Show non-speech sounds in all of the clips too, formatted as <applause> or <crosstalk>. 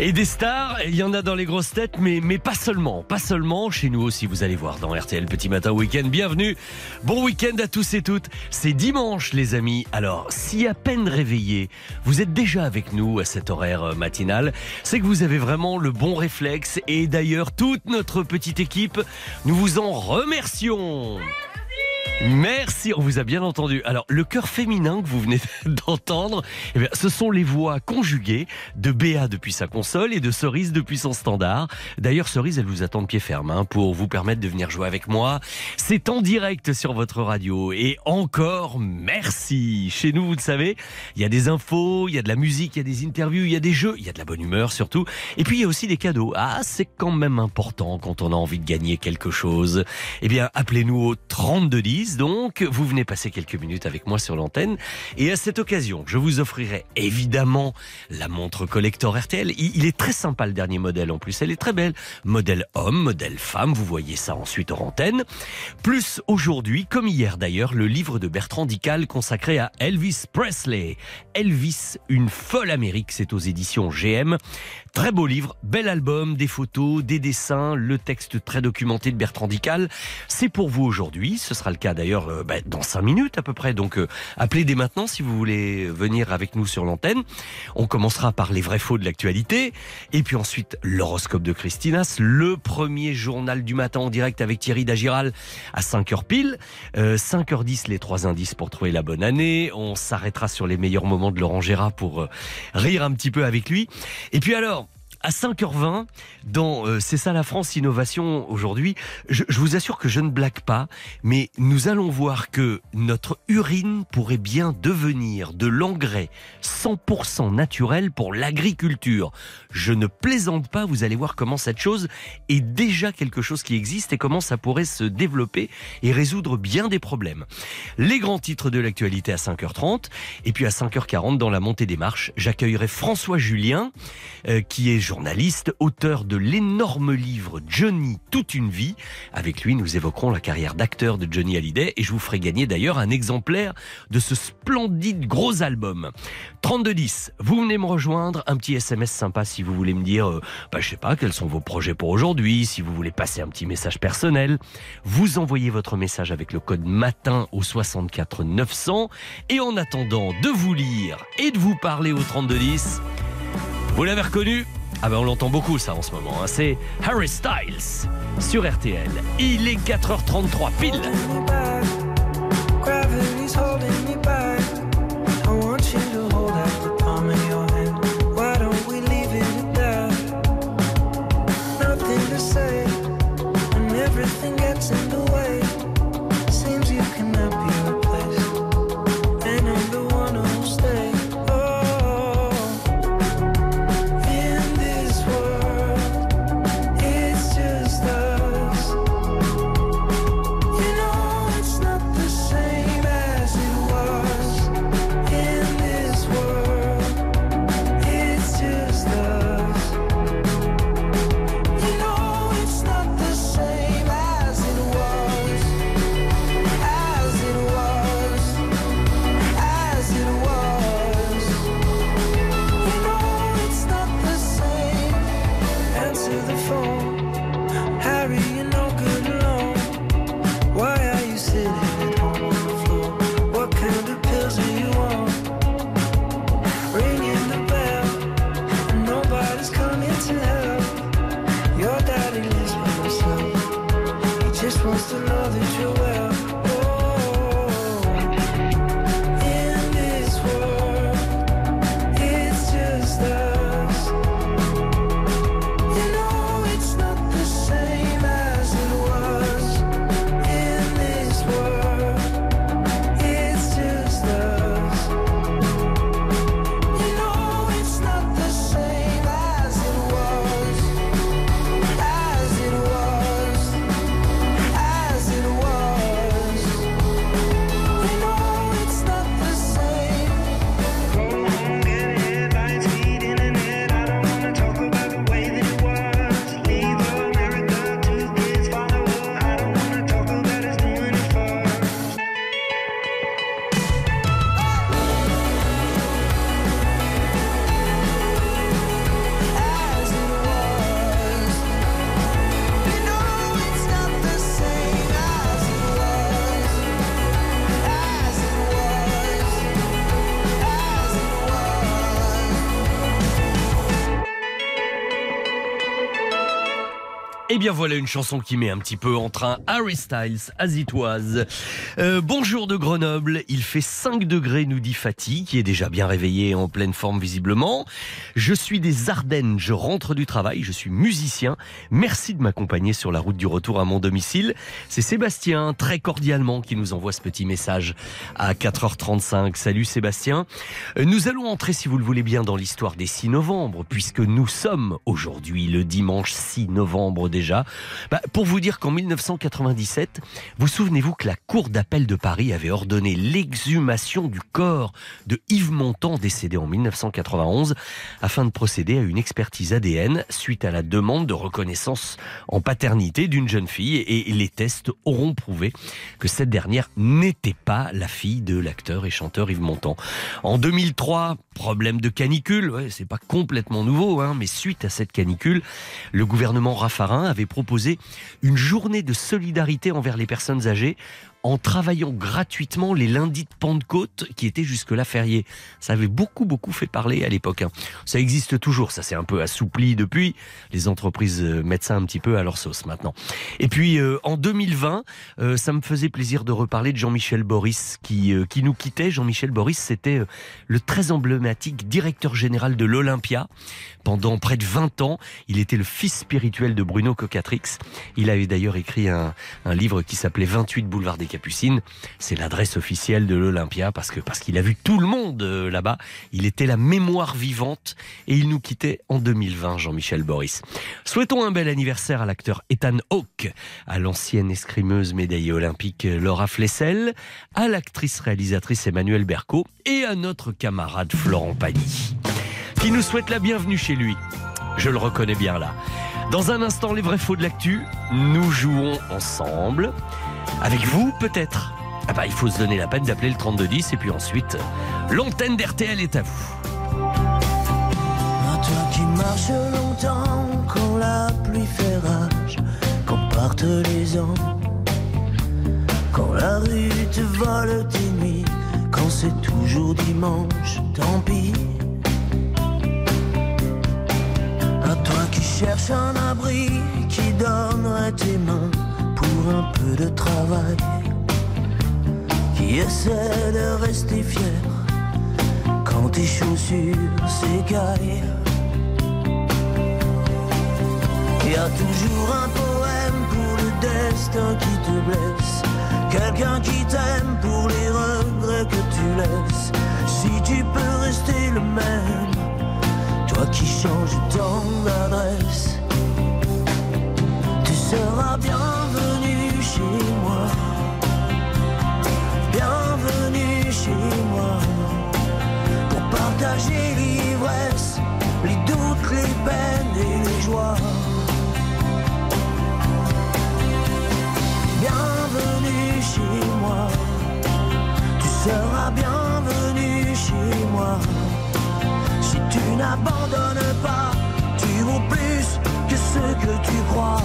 Et des stars, il y en a dans les grosses têtes, mais, mais pas seulement. Pas seulement, chez nous aussi, vous allez voir dans RTL Petit Matin Week-end. Bienvenue. Bon week-end à tous et toutes. C'est dimanche, les amis. Alors, si à peine réveillé, vous êtes déjà avec nous à cet horaire euh, matinal, c'est que vous avez vraiment le bon réflexe. Et d'ailleurs, toute notre petite équipe, nous vous en remercions. Merci, on vous a bien entendu. Alors, le cœur féminin que vous venez <laughs> d'entendre, eh bien, ce sont les voix conjuguées de Béa depuis sa console et de Cerise depuis son standard. D'ailleurs, Cerise, elle vous attend de pied ferme hein, pour vous permettre de venir jouer avec moi. C'est en direct sur votre radio. Et encore, merci. Chez nous, vous le savez, il y a des infos, il y a de la musique, il y a des interviews, il y a des jeux, il y a de la bonne humeur surtout. Et puis, il y a aussi des cadeaux. Ah, c'est quand même important quand on a envie de gagner quelque chose. Eh bien, appelez-nous au 3210 donc. Vous venez passer quelques minutes avec moi sur l'antenne. Et à cette occasion, je vous offrirai évidemment la montre collector RTL. Il est très sympa le dernier modèle en plus. Elle est très belle. Modèle homme, modèle femme. Vous voyez ça ensuite en antenne. Plus aujourd'hui, comme hier d'ailleurs, le livre de Bertrand Dical consacré à Elvis Presley. Elvis, une folle Amérique. C'est aux éditions GM. Très beau livre, bel album, des photos, des dessins, le texte très documenté de Bertrand Dical. C'est pour vous aujourd'hui. Ce sera le cas d'ailleurs euh, bah, dans 5 minutes à peu près. Donc euh, appelez dès maintenant si vous voulez venir avec nous sur l'antenne. On commencera par les vrais faux de l'actualité. Et puis ensuite l'horoscope de Christinas, le premier journal du matin en direct avec Thierry Dagiral à 5h pile. 5h10 les trois indices pour trouver la bonne année. On s'arrêtera sur les meilleurs moments de Laurent Gérard pour euh, rire un petit peu avec lui. Et puis alors, à 5h20 dans euh, C'est ça la France Innovation aujourd'hui. Je, je, vous assure que je ne blague pas, mais nous allons voir que notre urine pourrait bien devenir de l'engrais 100% naturel pour l'agriculture. Je ne plaisante pas, vous allez voir comment cette chose est déjà quelque chose qui existe et comment ça pourrait se développer et résoudre bien des problèmes. Les grands titres de l'actualité à 5h30 et puis à 5h40 dans la montée des marches, j'accueillerai François Julien euh, qui est journaliste, auteur de l'énorme livre Johnny toute une vie. Avec lui, nous évoquerons la carrière d'acteur de Johnny Hallyday et je vous ferai gagner d'ailleurs un exemplaire de ce splendide gros album. 3210, vous venez me rejoindre, un petit SMS sympa si voulez me dire, euh, bah, je sais pas, quels sont vos projets pour aujourd'hui, si vous voulez passer un petit message personnel. Vous envoyez votre message avec le code MATIN au 64 900 et en attendant de vous lire et de vous parler au 3210, vous l'avez reconnu? Ah ben on l'entend beaucoup ça en ce moment. Hein. C'est Harry Styles sur RTL. Il est 4h33 pile. Eh bien voilà une chanson qui met un petit peu en train Harry Styles, Azitoise. Euh, bonjour de Grenoble, il fait 5 degrés, nous dit Fatih, qui est déjà bien réveillé en pleine forme visiblement. Je suis des Ardennes, je rentre du travail, je suis musicien. Merci de m'accompagner sur la route du retour à mon domicile. C'est Sébastien, très cordialement, qui nous envoie ce petit message à 4h35. Salut Sébastien. Euh, nous allons entrer, si vous le voulez bien, dans l'histoire des 6 novembre, puisque nous sommes aujourd'hui le dimanche 6 novembre déjà. Bah, pour vous dire qu'en 1997, vous souvenez-vous que la Cour d'appel de Paris avait ordonné l'exhumation du corps de Yves Montand, décédé en 1991, afin de procéder à une expertise ADN suite à la demande de reconnaissance en paternité d'une jeune fille. Et les tests auront prouvé que cette dernière n'était pas la fille de l'acteur et chanteur Yves Montand. En 2003, problème de canicule, ouais, c'est pas complètement nouveau, hein, mais suite à cette canicule, le gouvernement Raffarin avait proposé une journée de solidarité envers les personnes âgées en travaillant gratuitement les lundis de Pentecôte qui étaient jusque-là fériés. Ça avait beaucoup, beaucoup fait parler à l'époque. hein. Ça existe toujours, ça s'est un peu assoupli depuis. Les entreprises euh, mettent ça un petit peu à leur sauce maintenant. Et puis euh, en 2020, euh, ça me faisait plaisir de reparler de Jean-Michel Boris qui, euh, qui nous quittait. Jean-Michel Boris, c'était euh, le très emblématique directeur général de l'Olympia. Pendant près de 20 ans, il était le fils spirituel de Bruno Cocatrix. Il avait d'ailleurs écrit un, un livre qui s'appelait 28 boulevard des C'est l'adresse officielle de l'Olympia parce que parce qu'il a vu tout le monde euh, là-bas. Il était la mémoire vivante et il nous quittait en 2020, Jean-Michel Boris. Souhaitons un bel anniversaire à l'acteur Ethan Hawke, à l'ancienne escrimeuse médaillée olympique Laura Flessel, à l'actrice réalisatrice Emmanuelle Berco et à notre camarade Florent Pagny, qui nous souhaite la bienvenue chez lui. Je le reconnais bien là. Dans un instant, les vrais faux de l'actu, nous jouons ensemble. Avec vous, peut-être. Ah bah, il faut se donner la peine d'appeler le 3210 et puis ensuite, l'antenne d'RTL est à vous. À toi qui marches longtemps quand la pluie fait rage, quand partent les ans, quand la rue te vole tes nuits, quand c'est toujours dimanche, tant pis. À toi qui cherches un abri, qui donnerait tes mains un peu de travail, qui essaie de rester fier quand tes chaussures s'écaillent. Y a toujours un poème pour le destin qui te blesse, quelqu'un qui t'aime pour les regrets que tu laisses. Si tu peux rester le même, toi qui changes tant d'adresse, tu seras bienvenu chez moi pour partager l'ivresse, les doutes, les peines et les joies. Bienvenue chez moi, tu seras bienvenu chez moi. Si tu n'abandonnes pas, tu vaux plus que ce que tu crois.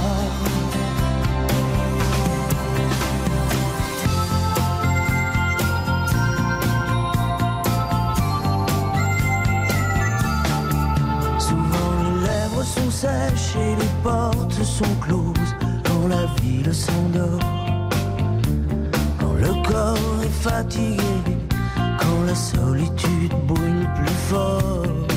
Et les portes sont closes quand la ville s'endort. Quand le corps est fatigué, quand la solitude brûle plus fort.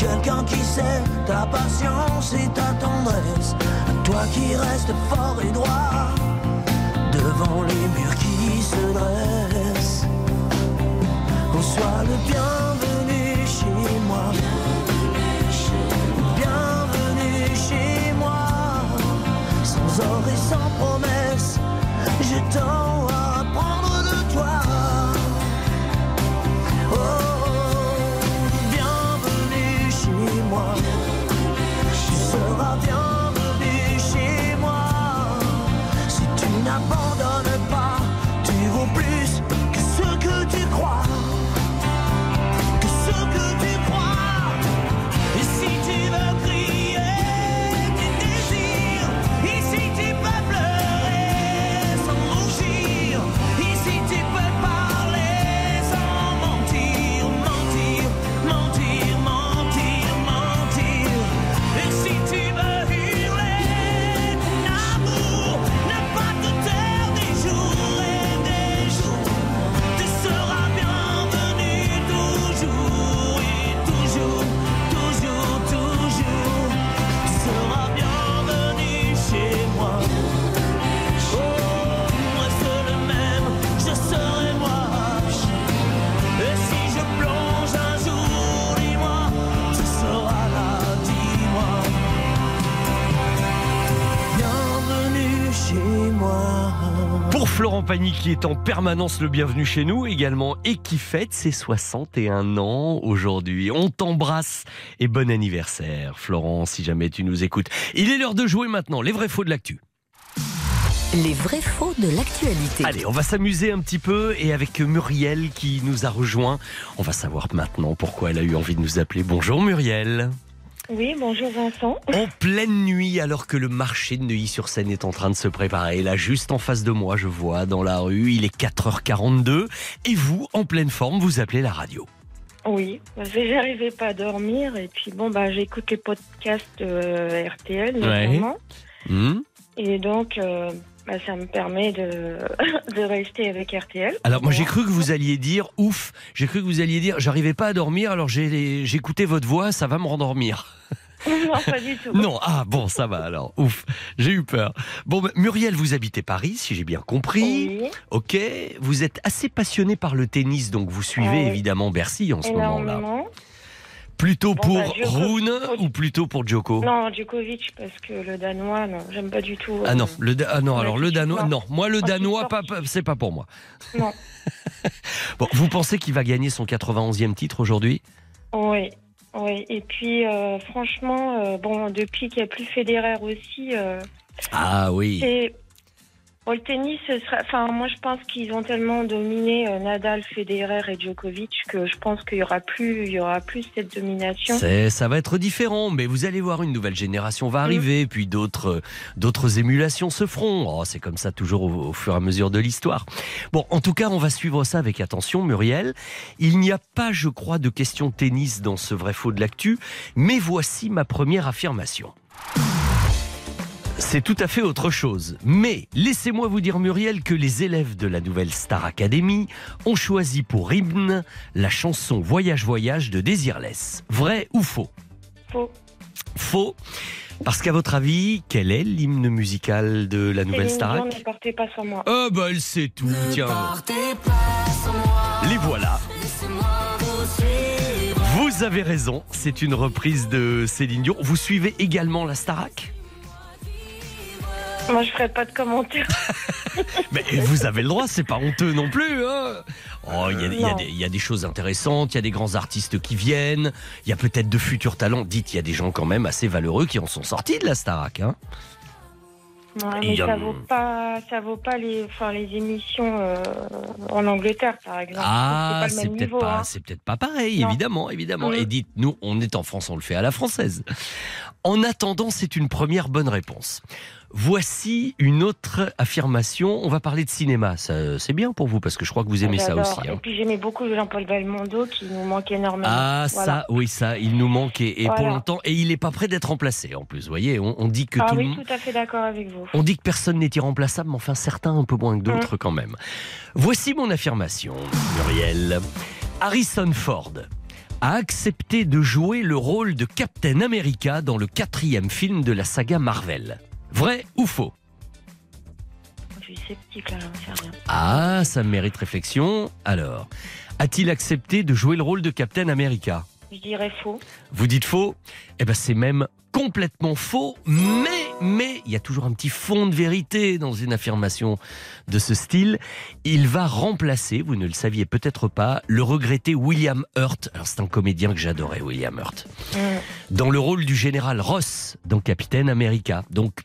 Quelqu'un qui sait ta patience et ta tendresse. Toi qui restes fort et droit Devant les murs qui se dressent. Qu'on soit le bienvenu chez moi. Bienvenue chez moi. Sans or et sans promesse Je tends Qui est en permanence le bienvenu chez nous également et qui fête ses 61 ans aujourd'hui. On t'embrasse et bon anniversaire Florent si jamais tu nous écoutes. Il est l'heure de jouer maintenant les vrais faux de l'actu. Les vrais faux de l'actualité. Allez, on va s'amuser un petit peu et avec Muriel qui nous a rejoint, on va savoir maintenant pourquoi elle a eu envie de nous appeler. Bonjour Muriel. Oui, bonjour Vincent. En pleine nuit, alors que le marché de Neuilly-sur-Seine est en train de se préparer, là, juste en face de moi, je vois dans la rue, il est 4h42, et vous, en pleine forme, vous appelez la radio. Oui, que j'arrivais pas à dormir et puis bon bah j'écoute les podcasts euh, RTL Ouais. notamment Hmm et donc euh, bah, ça me permet de, <laughs> de rester avec RTL. alors moi j'ai cru que vous alliez dire ouf, j'ai cru que vous alliez dire j'arrivais pas à dormir alors écouté votre voix, ça va me rendormir. <laughs> non pas du tout. Non, ah bon ça va alors, ouf, j'ai eu peur. Bon Muriel, vous habitez Paris si j'ai bien compris. Oui, Ok, vous êtes assez passionné par le tennis donc vous suivez oui. évidemment Bercy en ce moment-là. Plutôt Bon, pour bah, Rune ou plutôt pour Djoko? Non, Djokovic parce que le danois non, j'aime pas du tout. Ah non, euh, le Da- ah non, alors le danois, non, moi le danois, pas- c'est pas pour moi. Non. <laughs> Bon, vous pensez qu'il va gagner son 91e titre aujourd'hui? Oui. Oui, et puis euh, franchement, euh, bon, depuis qu'il n'y a plus Federer aussi, euh, Ah oui. Bon, le tennis, ce sera... enfin, moi je pense qu'ils ont tellement dominé euh, Nadal, Federer et Djokovic que je pense qu'il y aura plus, il y aura plus cette domination. Ça va être différent, mais vous allez voir, une nouvelle génération Mm. va arriver, puis d'autres, euh, d'autres émulations se feront. Oh, c'est comme ça toujours au, au fur et à mesure de l'histoire. Bon, en tout cas, on va suivre ça avec attention, Muriel. Il n'y a pas, je crois, de question tennis dans ce vrai faux de l'actu, mais voici ma première affirmation. C'est tout à fait autre chose. Mais laissez-moi vous dire, Muriel, que les élèves de la nouvelle Star Academy ont choisi pour hymne la chanson Voyage Voyage de Désirless. Vrai ou faux? Faux. Faux. Parce qu'à votre avis, quel est l'hymne musical de la nouvelle Star ne partez pas sans moi. Ah bah elle sait tout, tiens. Les voilà. Vous avez raison, c'est une reprise de Céline Dion. Vous suivez également la Starac? Moi, je ferai pas de commentaires. <laughs> Mais vous avez le droit, c'est pas honteux non plus. hein. oh, il y, a- y des- il y a des choses intéressantes, il y a des grands artistes qui viennent, il y a peut-être de futurs talents. Dites, il y a des gens quand même assez valeureux qui en sont sortis de la Starac. Hein. Ouais, mais ça vaut pas, ça vaut pas les, enfin, les émissions euh, en Angleterre, par exemple. Ah, c'est pas hein. c'est peut-être pas pareil, Non. évidemment, évidemment. Mm. Et dites, nous, on est en France, on le fait à la française. En attendant, c'est une première bonne réponse. Voici une autre affirmation. On va parler de cinéma. C'est bien pour vous parce que je crois que vous aimez ça aussi. hein. Et puis j'aimais beaucoup Jean-Paul Belmondo qui nous manque énormément. Ah, Voilà. ça, oui, ça, il nous manque et, et pour longtemps. Et il n'est pas prêt d'être remplacé en plus. Vous voyez, on, on dit que Ah tout oui, tout à fait d'accord avec vous. On dit que personne n'est irremplaçable, mais enfin certains un peu moins que d'autres quand même. Voici mon affirmation, Muriel. Harrison Ford a accepté de jouer le rôle de Captain America dans le quatrième film de la saga Marvel. Vrai ou faux Je suis sceptique là, j'en sais rien. Ah, ça mérite réflexion. Alors, a-t-il accepté de jouer le rôle de Captain America? Je dirais faux. Vous dites faux? Eh ben c'est même complètement faux, mais mais il y a toujours un petit fond de vérité dans une affirmation de ce style. Il va remplacer, vous ne le saviez peut-être pas, le regretté William Hurt. Alors c'est un comédien que j'adorais, William Hurt, Mm. dans le rôle du général Ross dans Captain America. Donc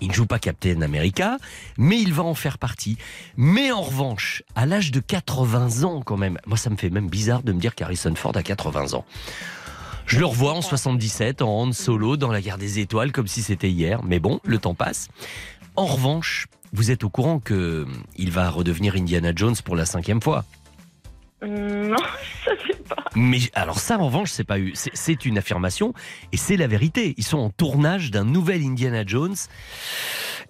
il ne joue pas Captain America, mais il va en faire partie. Mais en revanche, à l'âge de 80 ans quand même, moi ça me fait même bizarre de me dire qu'Harrison Ford a 80 ans. Je le revois en 77 en Han Solo dans la guerre des étoiles comme si c'était hier, mais bon, le temps passe. En revanche, vous êtes au courant que hum, il va redevenir Indiana Jones pour la cinquième fois. Mm, Non, <laughs> ça c'est pas. Mais alors ça, en revanche, c'est pas eu, c'est une affirmation et c'est la vérité. Ils sont en tournage d'un nouvel Indiana Jones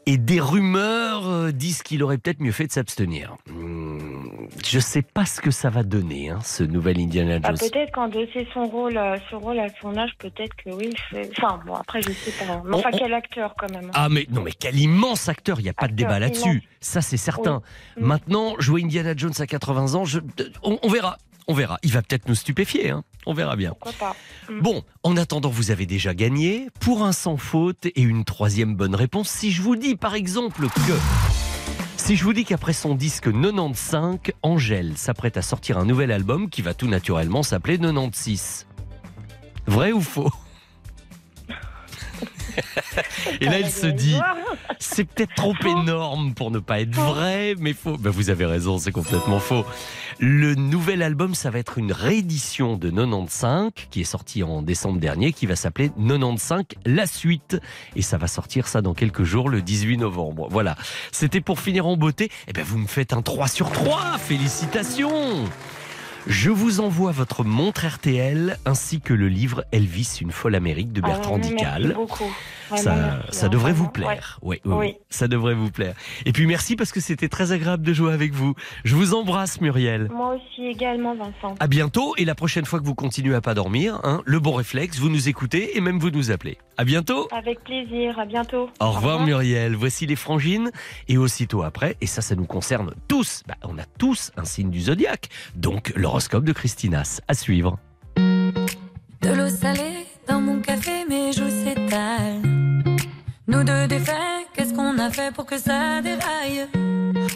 et des rumeurs euh, disent qu'il aurait peut-être mieux fait de s'abstenir. Hmm, Je sais pas ce que ça va donner, hein, ce nouvel Indiana Ah, Jones. peut-être qu'endosser son rôle, euh, ce rôle à son âge, peut-être que oui. fait- Enfin, bon, après, je sais pas. Mais enfin, on- quel acteur quand même. hein. Ah mais non mais quel immense acteur, il n'y a pas de débat là-dessus. Ça c'est certain. Oui. Mm. Maintenant, jouer Indiana Jones à 80 ans, je- on, on verra. On verra. Il va peut-être nous stupéfier. hein. On verra bien. Pourquoi pas? Mm. Bon, en attendant, vous avez déjà gagné pour un sans faute et une troisième bonne réponse. Si je vous dis par exemple que Si je vous dis qu'après son disque 95, Angèle s'apprête à sortir un nouvel album qui va tout naturellement s'appeler 96. Vrai ou faux? <laughs> Et là, elle se dit, <laughs> c'est peut-être trop énorme pour ne pas être vrai, mais faux. Ben, vous avez raison, c'est complètement faux. Le nouvel album, ça va être une réédition de 95, qui est sorti en décembre dernier, qui va s'appeler 95 La Suite. Et ça va sortir ça dans quelques jours, le 18 novembre. Voilà. C'était pour finir en beauté. Eh ben, vous me faites un 3 sur 3. Félicitations! Je vous envoie votre montre RTL ainsi que le livre Elvis, une folle Amérique de Bertrand Ah, Dical. Merci beaucoup. Ça, devrait vous plaire. Oui, oui, Oui. oui, ça devrait vous plaire. Et puis merci parce que c'était très agréable de jouer avec vous. Je vous embrasse, Muriel. Moi aussi également, Vincent. À bientôt et la prochaine fois que vous continuez à pas dormir, hein, le bon réflexe, vous nous écoutez et même vous nous appelez. À bientôt. Avec plaisir. À bientôt. Au revoir Muriel. Voici les frangines et aussitôt après, et ça, ça nous concerne tous. Bah, on a tous un signe du zodiaque, donc l'horoscope de Christinas à suivre. De l'eau salée dans mon café. Nous deux défaits, qu'est-ce qu'on a fait pour que ça déraille?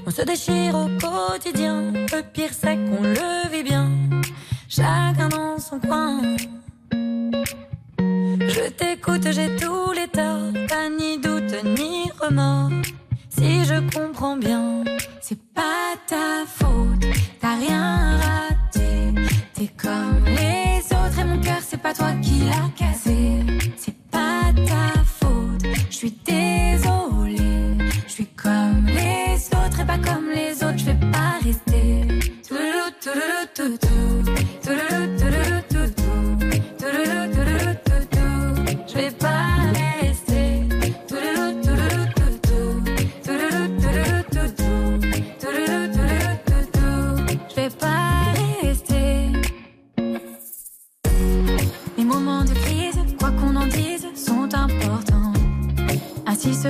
On se déchire au quotidien, le pire c'est qu'on le vit bien. Chacun dans son coin. Je t'écoute, j'ai tous les torts, pas ni doute ni remords. Si je comprends bien, c'est pas ta faute, t'as rien raté. T'es comme les autres et mon cœur, c'est pas toi qui l'as cassé. C'est pas ta suis désolée. Je suis comme les autres et pas comme les autres, je vais pas rester. Touloulou, touloulou, toutou. Touloulou,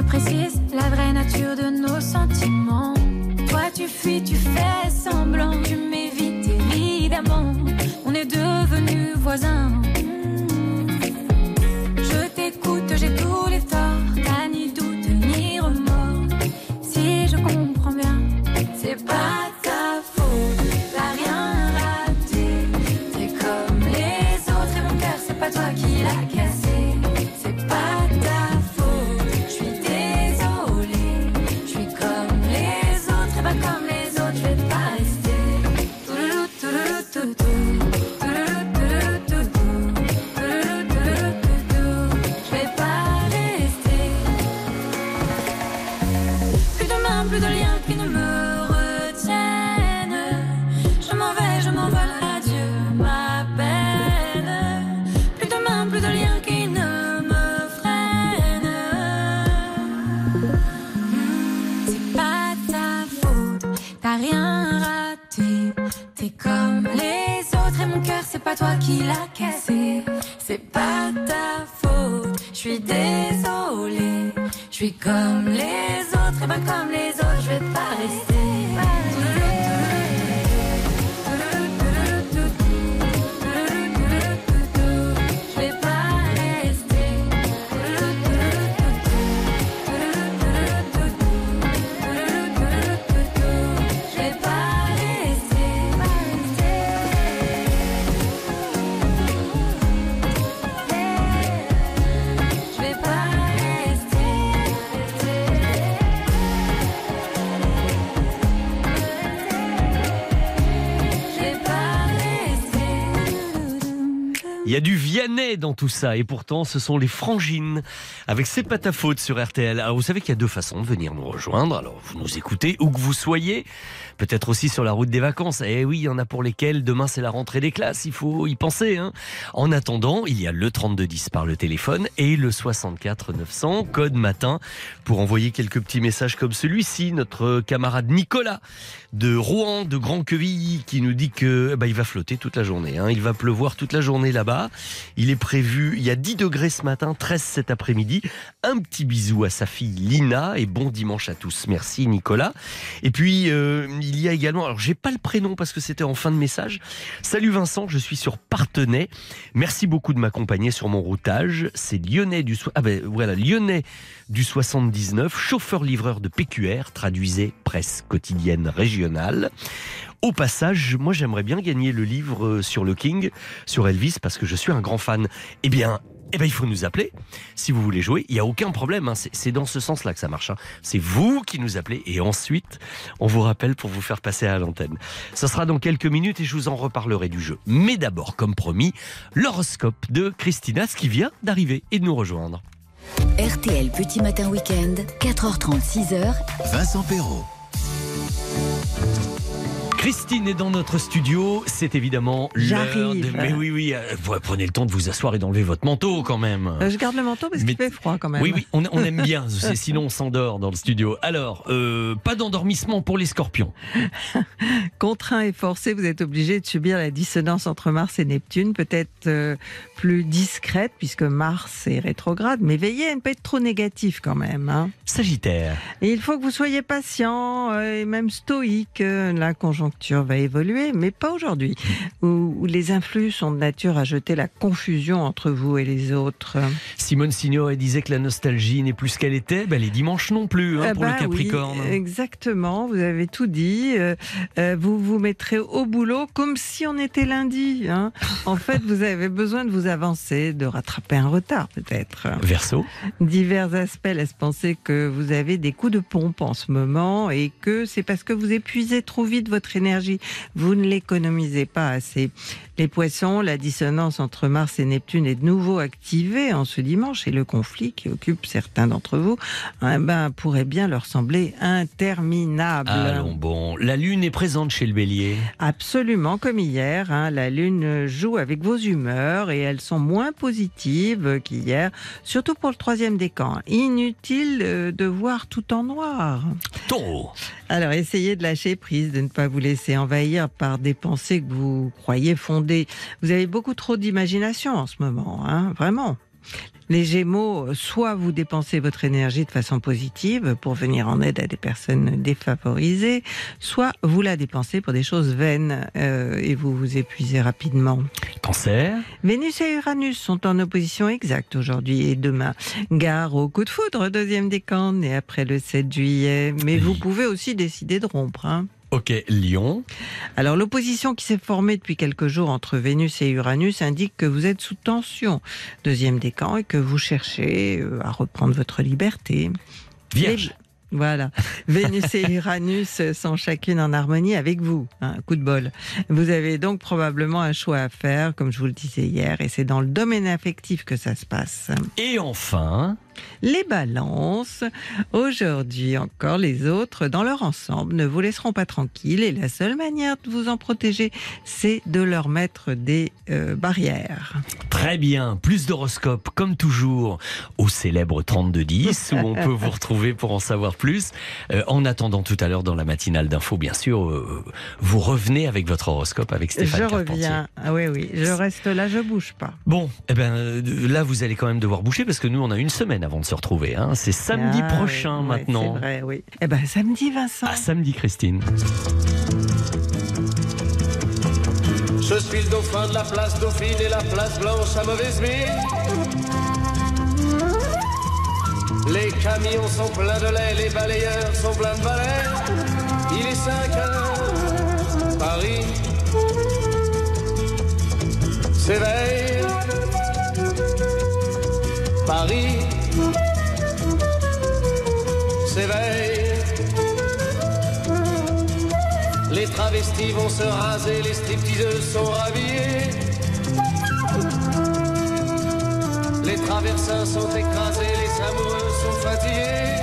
Se précise la vraie nature de nos sentiments. Toi tu fuis, tu fais semblant, tu m'évites évidemment. On est devenus voisins. Tout ça et pourtant ce sont les frangines avec C'est pas ta faute sur RTL. Alors vous savez qu'il y a deux façons de venir nous rejoindre. Alors vous nous écoutez où que vous soyez, peut-être aussi sur la route des vacances. Eh oui, il y en a pour lesquels demain c'est la rentrée des classes, il faut y penser. Hein. En attendant, il y a le 3210 par le téléphone et le 64 900 code matin pour envoyer quelques petits messages comme celui-ci. Notre camarade Nicolas de Rouen, de Grand Quevilly, qui nous dit que ben, il va flotter toute la journée. hein. Il va pleuvoir toute la journée là-bas. Il est prévu, il y a 10 degrés ce matin, 13 cet après-midi. Un petit bisou à sa fille Lina et bon dimanche à tous. Merci Nicolas. Et puis, euh, il y a également, alors j'ai pas le prénom parce que c'était en fin de message. Salut Vincent, je suis sur Partenay. Merci beaucoup de m'accompagner sur mon routage. C'est Lyonnais du, ah ben, voilà, Lyonnais du 79, chauffeur-livreur de PQR, traduisait presse quotidienne régionale. Au passage, moi j'aimerais bien gagner le livre euh, sur le King, sur Elvis, parce que je suis un grand fan. Eh bien, eh ben, il faut nous appeler. Si vous voulez jouer, il n'y a aucun problème. hein. C'est- dans ce sens-là que ça marche. hein. C'est vous qui nous appelez et ensuite, on vous rappelle pour vous faire passer à l'antenne. Ce sera dans quelques minutes et je vous en reparlerai du jeu. Mais d'abord, comme promis, l'horoscope de Christina, ce qui vient d'arriver et de nous rejoindre. RTL Petit Matin Week-end, 4h30, 6h, Vincent Perrault. Christine est dans notre studio. C'est évidemment l'heure de. Mais oui, oui. euh, vous prenez le temps de vous asseoir et d'enlever votre manteau quand même. Euh, Je garde le manteau parce Mais- qu'il fait froid quand même. Oui, oui, on, on aime bien. <laughs> Sinon, on s'endort dans le studio. Alors, euh, pas d'endormissement pour les scorpions. <laughs> Contraint et forcé, vous êtes obligé de subir la dissonance entre Mars et Neptune, peut-être euh, plus discrète puisque Mars est rétrograde, mais veillez à ne pas être trop négatif quand même. hein. Sagittaire. Et il faut que vous soyez patient euh, et même stoïque. La conjoncture va évoluer, mais pas aujourd'hui, où, où les influx sont de nature à jeter la confusion entre vous et les autres. Simone Signoret disait que la nostalgie n'est plus ce qu'elle était. Ben, les dimanches non plus hein, Ah pour bah le Capricorne. oui, exactement, vous avez tout dit. Euh, euh, vous vous mettrez au boulot comme si on était lundi. hein. En fait, vous avez besoin de vous avancer, de rattraper un retard peut-être. Verseau. Divers aspects laissent penser que vous avez des coups de pompe en ce moment et que c'est parce que vous épuisez trop vite votre énergie. Vous ne l'économisez pas assez. Les poissons, la dissonance entre Mars et Neptune est de nouveau activée en ce dimanche et le conflit qui occupe certains d'entre vous eh ben, pourrait bien leur sembler interminable. Allons bon. La lune est présente chez le bélier. Absolument, comme hier, hein, la Lune joue avec vos humeurs et elles sont moins positives qu'hier, surtout pour le troisième décan. Inutile euh, de voir tout en noir. Taureau. Alors essayez de lâcher prise, de ne pas vous laisser envahir par des pensées que vous croyez fondées. Vous avez beaucoup trop d'imagination en ce moment, hein, vraiment. Les Gémeaux, soit vous dépensez votre énergie de façon positive pour venir en aide à des personnes défavorisées, soit vous la dépensez pour des choses vaines euh, et vous vous épuisez rapidement. Cancer? Vénus et Uranus sont en opposition exacte aujourd'hui et demain. Gare au coup de foudre, deuxième décan, et après le 7 juillet. Mais vous pouvez aussi décider de rompre. hein. Ok. Lion. Alors l'opposition qui s'est formée depuis quelques jours entre Vénus et Uranus indique que vous êtes sous tension, deuxième décan, et que vous cherchez euh, à reprendre votre liberté. Vierge. Les- Voilà. <laughs> Vénus et Uranus sont chacune en harmonie avec vous. Un coup de bol. Vous avez donc probablement un choix à faire, comme je vous le disais hier, et c'est dans le domaine affectif que ça se passe. Et enfin. Les balances, aujourd'hui encore, les autres, dans leur ensemble, ne vous laisseront pas tranquille et la seule manière de vous en protéger, c'est de leur mettre des euh, barrières. Très bien, plus d'horoscopes comme toujours au célèbre 3210 où on peut vous retrouver pour en savoir plus. Euh, en attendant tout à l'heure dans la matinale d'info, bien sûr, euh, vous revenez avec votre horoscope avec Stéphane je Carpentier. reviens. Ah oui, oui, je reste là, je bouge pas. Bon, eh ben là vous allez quand même devoir boucher parce que nous on a une semaine avant de se retrouver. hein. C'est samedi Ah, prochain ouais, maintenant. C'est vrai, oui. Eh ben, samedi, Vincent. À samedi Christine. Je suis le dauphin de la place Dauphine et la place Blanche à mauvaise mine. Les camions sont pleins de lait, les balayeurs sont pleins de balais. Il est 5 heures, Paris s'éveille. Paris Les travestis vont se raser, les stripteaseuses sont rhabillées. Les traversins sont écrasés, les amoureux sont fatigués.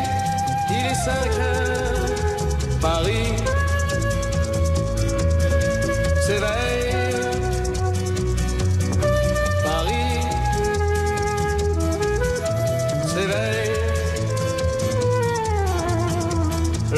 Il est 5 heures, Paris s'éveille.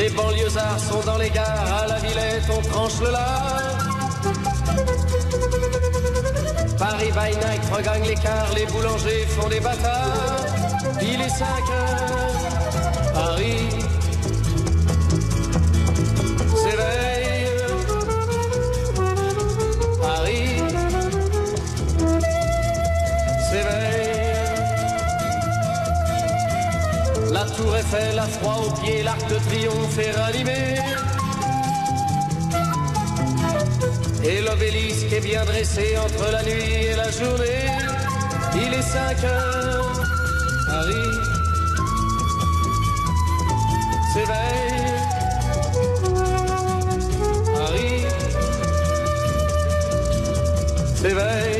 Les banlieusards sont dans les gares, à la Villette on tranche le lard. Paris by night regagne l'écart, les boulangers font des bâtards. Il est 5 heures, Paris La tour Eiffel a froid aux pieds, l'arc de triomphe est ranimé. Et l'obélisque est bien dressé entre la nuit et la journée. Il est 5 heures, Paris s'éveille. Paris s'éveille.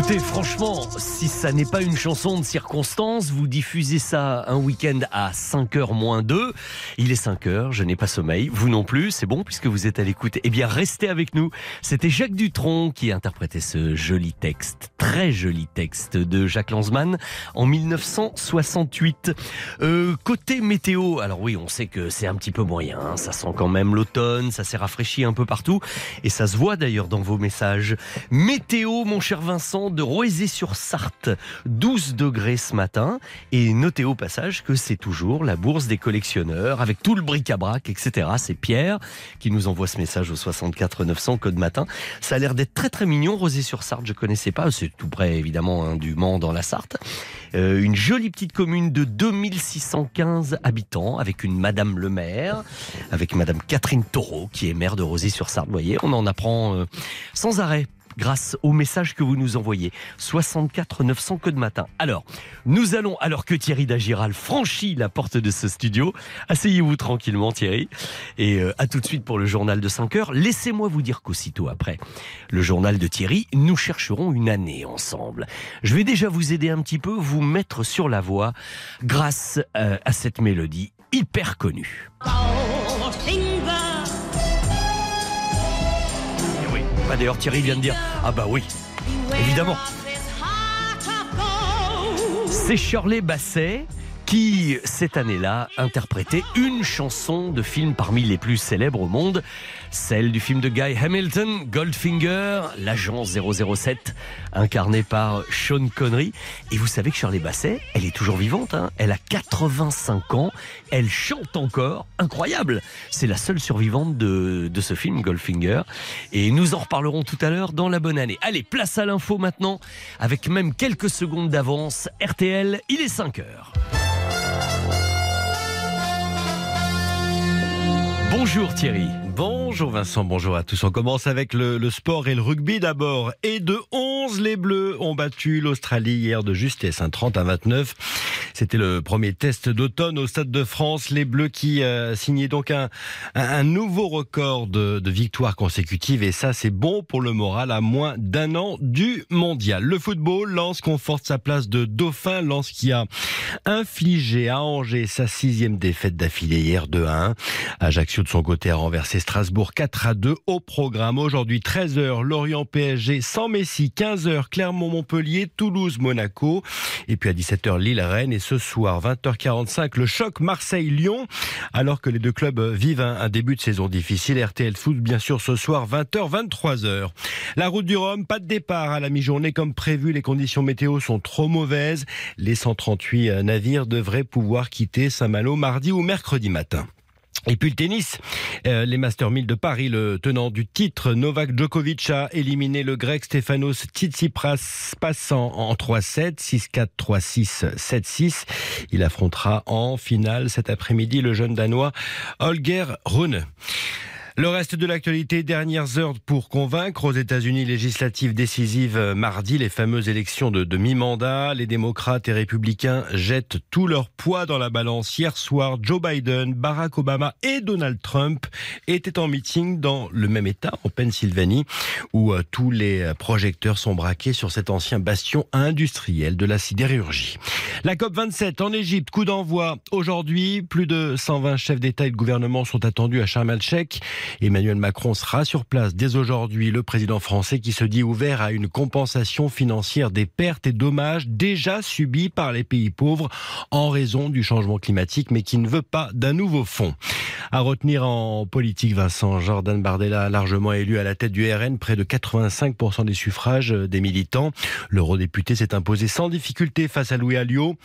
Écoutez, franchement, si ça n'est pas une chanson de circonstance, vous diffusez ça un week-end à 5h moins 2. Il est 5h, je n'ai pas sommeil. Vous non plus, c'est bon puisque vous êtes à l'écoute. Eh bien, restez avec nous. C'était Jacques Dutronc qui interprétait ce joli texte, très joli texte de Jacques Lanzmann en 1968. Euh, côté météo, alors oui, on sait que c'est un petit peu moyen. hein. Ça sent quand même l'automne, ça s'est rafraîchi un peu partout. Et ça se voit d'ailleurs dans vos messages. Météo, mon cher Vincent, de Roésy-sur-Sarthe, 12 degrés ce matin. Et notez au passage que c'est toujours la bourse des collectionneurs tout le bric-à-brac, etc. C'est Pierre qui nous envoie ce message au 64 900 code matin. Ça a l'air d'être très très mignon, Roésy-sur-Sarthe. Je connaissais pas. C'est tout près évidemment hein, du Mans dans la Sarthe. Euh, une jolie petite commune de 2615 habitants avec une Madame le maire, avec Madame Catherine Taureau qui est maire de Rosy-sur-Sarthe. Vous voyez, on en apprend euh, sans arrêt grâce au message que vous nous envoyez. 64 900 que de matin. Alors, nous allons, alors que Thierry Dagiral franchit la porte de ce studio, asseyez-vous tranquillement Thierry, et euh, à tout de suite pour le journal de 5 heures. Laissez-moi vous dire qu'aussitôt après le journal de Thierry, nous chercherons une année ensemble. Je vais déjà vous aider un petit peu, vous mettre sur la voie grâce euh, à cette mélodie hyper connue. Et bah, d'ailleurs Thierry vient de dire, ah bah oui, évidemment. C'est Shirley Basset qui, cette année-là, interprétait une chanson de film parmi les plus célèbres au monde, celle du film de Guy Hamilton, Goldfinger, l'agent 007, incarné par Sean Connery. Et vous savez que Shirley Basset, elle est toujours vivante, hein elle a 85 ans, elle chante encore, incroyable C'est la seule survivante de, de ce film, Goldfinger. Et nous en reparlerons tout à l'heure dans la bonne année. Allez, place à l'info maintenant, avec même quelques secondes d'avance. RTL, il est 5 heures. Bonjour Thierry. Bonjour Vincent, bonjour à tous. On commence avec le, le sport et le rugby d'abord. Et de 11, les Bleus ont battu l'Australie hier de justesse, un 30 à 29. C'était le premier test d'automne au Stade de France. Les Bleus qui euh, signaient donc un, un, nouveau record de, de victoires consécutives. Et ça, c'est bon pour le moral à moins d'un an du mondial. Le football, Lens conforte sa place de dauphin. Lens qui a infligé à Angers sa sixième défaite d'affilée hier 2 à 1. Ajaccio de son côté a renversé Strasbourg 4 à 2 au programme. Aujourd'hui 13h, Lorient PSG sans Messi, 15h, Clermont-Montpellier, Toulouse-Monaco. Et puis à 17h, Lille-Rennes. Et ce soir, 20h45, le choc Marseille-Lyon. Alors que les deux clubs vivent un, un début de saison difficile, RTL Foot, bien sûr, ce soir, 20h, 23h. La route du Rhum, pas de départ à la mi-journée comme prévu. Les conditions météo sont trop mauvaises. Les 138 navires devraient pouvoir quitter Saint-Malo mardi ou mercredi matin. Et puis le tennis, euh, les Master 1000 de Paris, le tenant du titre Novak Djokovic a éliminé le grec Stefanos Tsitsipas passant en 3-7, 6-4, 3-6, 7-6. Il affrontera en finale cet après-midi le jeune danois Holger Rune. Le reste de l'actualité, dernières heures pour convaincre aux États-Unis législatives décisives euh, mardi, les fameuses élections de, de mi-mandat. Les démocrates et républicains jettent tout leur poids dans la balance. Hier soir, Joe Biden, Barack Obama et Donald Trump étaient en meeting dans le même État, en Pennsylvanie, où euh, tous les projecteurs sont braqués sur cet ancien bastion industriel de la sidérurgie. La COP27 en Égypte, coup d'envoi aujourd'hui. Plus de 120 chefs d'État et de gouvernement sont attendus à Sharm el-Sheikh. Emmanuel Macron sera sur place dès aujourd'hui. Le président français qui se dit ouvert à une compensation financière des pertes et dommages déjà subis par les pays pauvres en raison du changement climatique, mais qui ne veut pas d'un nouveau fonds. À retenir en politique, Vincent Jordan Bardella, largement élu à la tête du RN, près de 85% des suffrages des militants. L'eurodéputé s'est imposé sans difficulté face à Louis Alliot.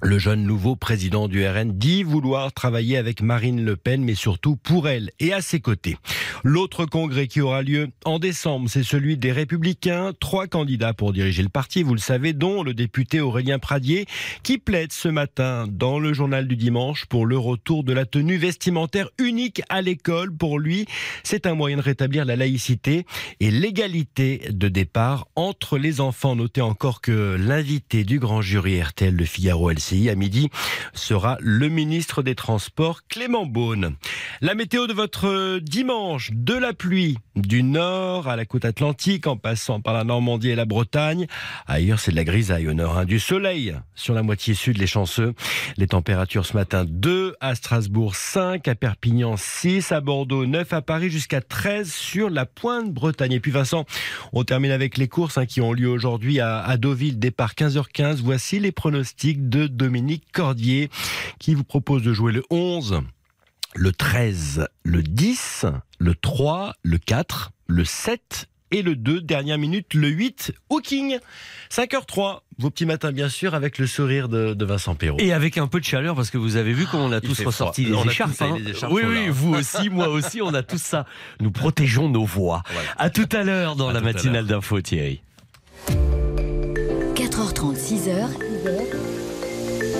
Le jeune nouveau président du RN dit vouloir travailler avec Marine Le Pen, mais surtout pour elle et à ses côtés. L'autre congrès qui aura lieu en décembre, c'est celui des Républicains. Trois candidats pour diriger le parti, vous le savez, dont le député Aurélien Pradier, qui plaide ce matin dans le journal du dimanche pour le retour de la tenue vestimentaire unique à l'école. Pour lui, c'est un moyen de rétablir la laïcité et l'égalité de départ entre les enfants. Notez encore que l'invité du grand jury RTL de Figaro À midi sera le ministre des Transports Clément Beaune. La météo de votre dimanche, de la pluie du nord à la côte atlantique en passant par la Normandie et la Bretagne. Ailleurs, c'est de la grisaille au nord, hein. du soleil sur la moitié sud, les chanceux. Les températures ce matin 2 à Strasbourg, 5 à Perpignan, 6 à Bordeaux, 9 à Paris, jusqu'à 13 sur la pointe Bretagne. Et puis Vincent, on termine avec les courses hein, qui ont lieu aujourd'hui à, à Deauville, départ 15h15. Voici les pronostics de Dominique Cordier qui vous propose de jouer le 11, le 13, le 10, le 3, le 4, le 7 et le 2, dernière minute, le 8, Hooking. 5h03, vos petits matins bien sûr, avec le sourire de, de Vincent Perrault. Et avec un peu de chaleur, parce que vous avez vu qu'on a tous ressorti froid. les On a écharpes. tous, hein. les écharpes oui, oui, là. vous <laughs> aussi, moi aussi, on a tous ça. Nous protégeons nos voix. Voilà. À tout à l'heure dans À la matinale d'info, Thierry. 4h30, 6h,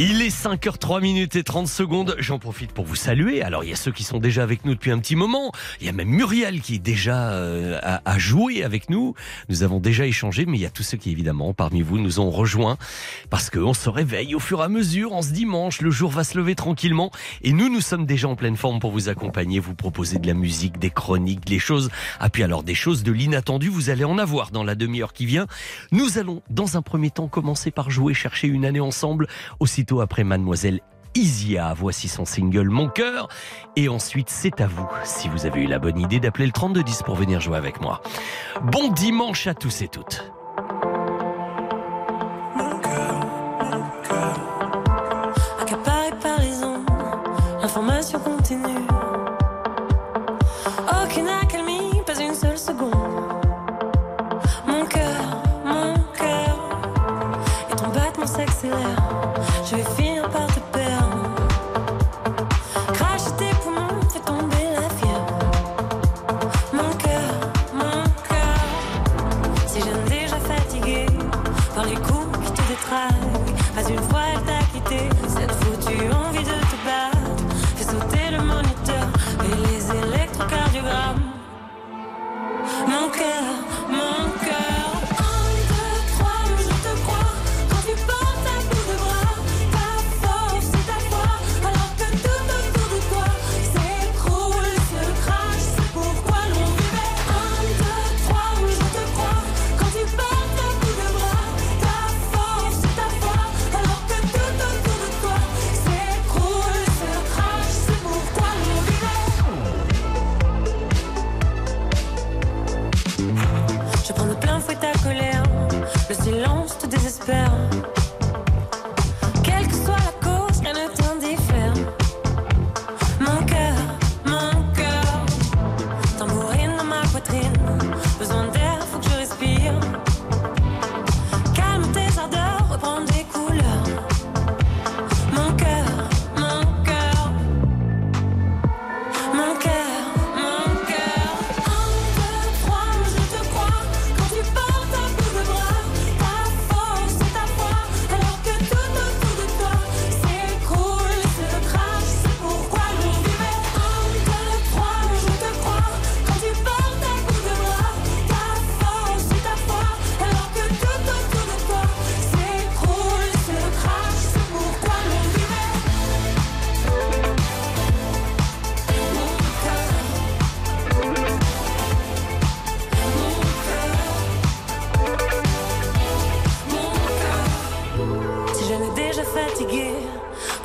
Il est 5h03 minutes et 30 secondes. J'en profite pour vous saluer. Alors, il y a ceux qui sont déjà avec nous depuis un petit moment. Il y a même Muriel qui est déjà euh, a joué avec nous. Nous avons déjà échangé, mais il y a tous ceux qui, évidemment, parmi vous, nous ont rejoints parce qu'on se réveille au fur et à mesure. En ce dimanche, le jour va se lever tranquillement et nous, nous sommes déjà en pleine forme pour vous accompagner, vous proposer de la musique, des chroniques, des choses. Ah puis alors, des choses de l'inattendu, vous allez en avoir dans la demi-heure qui vient. Nous allons, dans un premier temps, commencer par jouer, chercher une année ensemble. Après Mademoiselle Isia, voici son single Mon cœur. Et ensuite, c'est à vous, si vous avez eu la bonne idée, d'appeler le 3210 pour venir jouer avec moi. Bon dimanche à tous et toutes.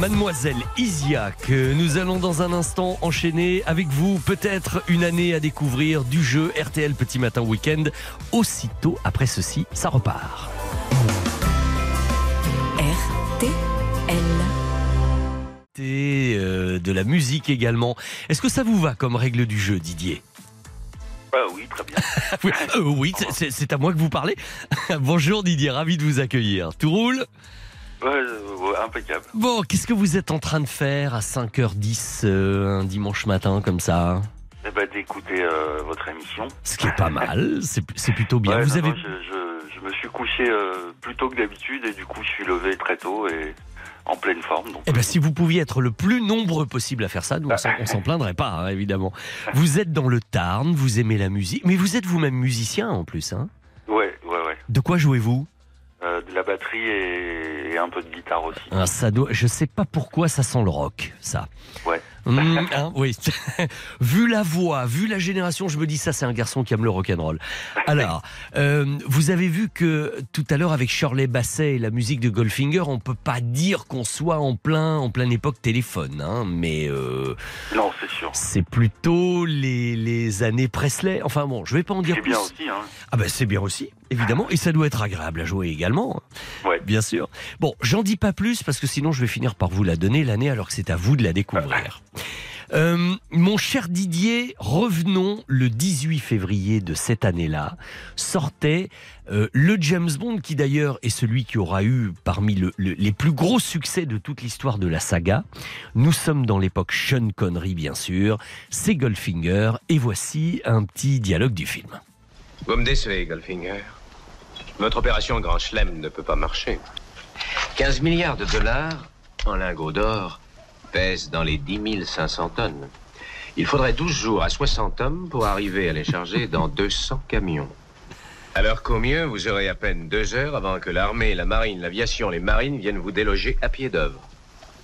Mademoiselle Isia que nous allons dans un instant enchaîner avec vous peut-être une année à découvrir du jeu RTL Petit Matin Week-end. Aussitôt après ceci, ça repart. RTL. Et euh, de la musique également. Est-ce que ça vous va comme règle du jeu, Didier? Ah oui, très bien. <laughs> oui, euh, oui, c'est à moi que vous parlez. <laughs> Bonjour Didier, ravi de vous accueillir. Tout roule? Ouais, ouais, impeccable. Bon, qu'est-ce que vous êtes en train de faire à 5h10 euh, un dimanche matin comme ça Eh ben, d'écouter euh, votre émission. Ce qui est pas mal, <laughs> c'est c'est plutôt bien. Ouais, vous non, avez non, je, je- je me suis couché euh, plus tôt que d'habitude et du coup, je suis levé très tôt et en pleine forme. Donc, Eh ben, si vous pouviez être le plus nombreux possible à faire ça, nous, on s'en- on s'en plaindrait pas, hein, évidemment. <laughs> Vous êtes dans le Tarn, vous aimez la musique, mais vous êtes vous-même musicien en plus. Hein? Ouais, ouais, ouais. de quoi jouez-vous? Euh, de la batterie et un peu de guitare aussi. Un ça doit- Je sais pas pourquoi ça sent le rock, ça. Ouais. Hum, hein, oui. <laughs> vu la voix, vu la génération, je me dis ça, c'est un garçon qui aime le rock'n'roll. Alors, <laughs> euh, vous avez vu que tout à l'heure avec Shirley Basset et la musique de Goldfinger, on peut pas dire qu'on soit en plein, en pleine époque téléphone, hein, mais euh, Non, c'est sûr. c'est plutôt les, les années Presley. Enfin bon, je vais pas en dire C'est plus. bien aussi, hein. Ah ben c'est bien aussi, évidemment, et ça doit être agréable à jouer également. Ouais. Bien sûr. Bon, j'en dis pas plus parce que sinon je vais finir par vous la donner l'année alors que c'est à vous de la découvrir. <laughs> Euh, mon cher Didier, revenons le 18 février de cette année-là, sortait euh, le James Bond qui d'ailleurs est celui qui aura eu parmi le- le- les plus gros succès de toute l'histoire de la saga. Nous sommes dans l'époque Sean Connery bien sûr, c'est Goldfinger et voici un petit dialogue du film. Vous me décevez, Goldfinger. Votre opération Grand Chelem ne peut pas marcher. 15 milliards de dollars en lingots d'or pèsent dans les 10 500 tonnes. Il faudrait 12 jours à 60 hommes pour arriver à les charger dans 200 camions. Alors qu'au mieux, vous aurez à peine deux heures avant que l'armée, la marine, l'aviation, les marines viennent vous déloger à pied d'œuvre.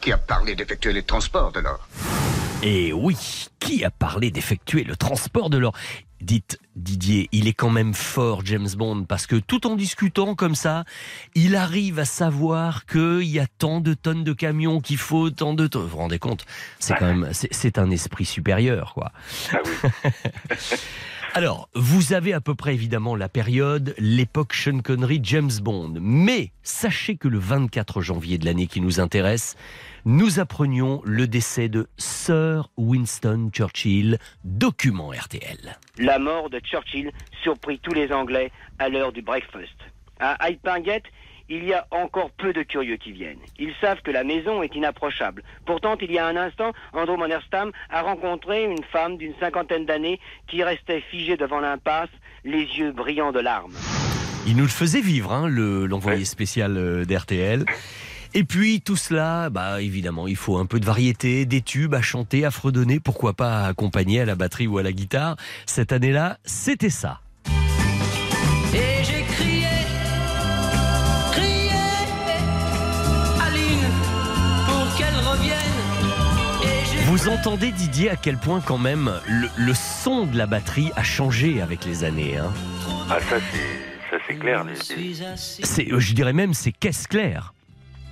Qui a parlé d'effectuer les transports de l'or? Et oui, qui a parlé d'effectuer le transport de l'or? Dites, Didier, il est quand même fort, James Bond, parce que tout en discutant comme ça, il arrive à savoir qu'il y a tant de tonnes de camions qu'il faut, tant de tonnes. Vous vous rendez compte C'est quand même, c'est- un esprit supérieur, quoi. Ah oui. <laughs> Alors, vous avez à peu près évidemment la période, l'époque Sean Connery, James Bond. Mais sachez que le 24 janvier de l'année qui nous intéresse, nous apprenions le décès de Sir Winston Churchill, document RTL. La mort de Churchill surprit tous les Anglais à l'heure du breakfast. À il y a encore peu de curieux qui viennent. Ils savent que la maison est inapprochable. Pourtant, il y a un instant, Andrew Monerstam a rencontré une femme d'une cinquantaine d'années qui restait figée devant l'impasse, les yeux brillants de larmes. Il nous le faisait vivre, hein, le- l'envoyé spécial euh, d'RTL. Et puis tout cela, bah évidemment, il faut un peu de variété, des tubes à chanter, à fredonner, pourquoi pas accompagner à la batterie ou à la guitare. Cette année-là, c'était ça. Et Vous entendez Didier à quel point quand même le, le son de la batterie a changé avec les années. hein? Ah, ça, c'est, ça, c'est clair. C'est, euh, je dirais même, c'est caisse claire.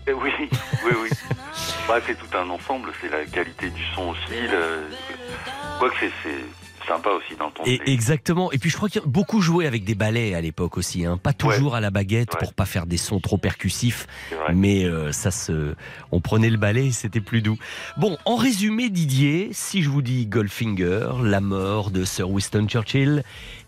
Eh Oui, <laughs> oui, oui. Bah, c'est tout un ensemble. C'est la qualité du son aussi. Le... Quoique c'est sympa aussi d'entendre. Et, les- exactement. Et puis je crois qu'il y a beaucoup joué avec des balais à l'époque aussi, hein. pas toujours à la baguette pour pas faire des sons trop percussifs, mais euh, ça se, on prenait le balai, et c'était plus doux. Bon, en résumé, Didier, si je vous dis Goldfinger, la mort de Sir Winston Churchill.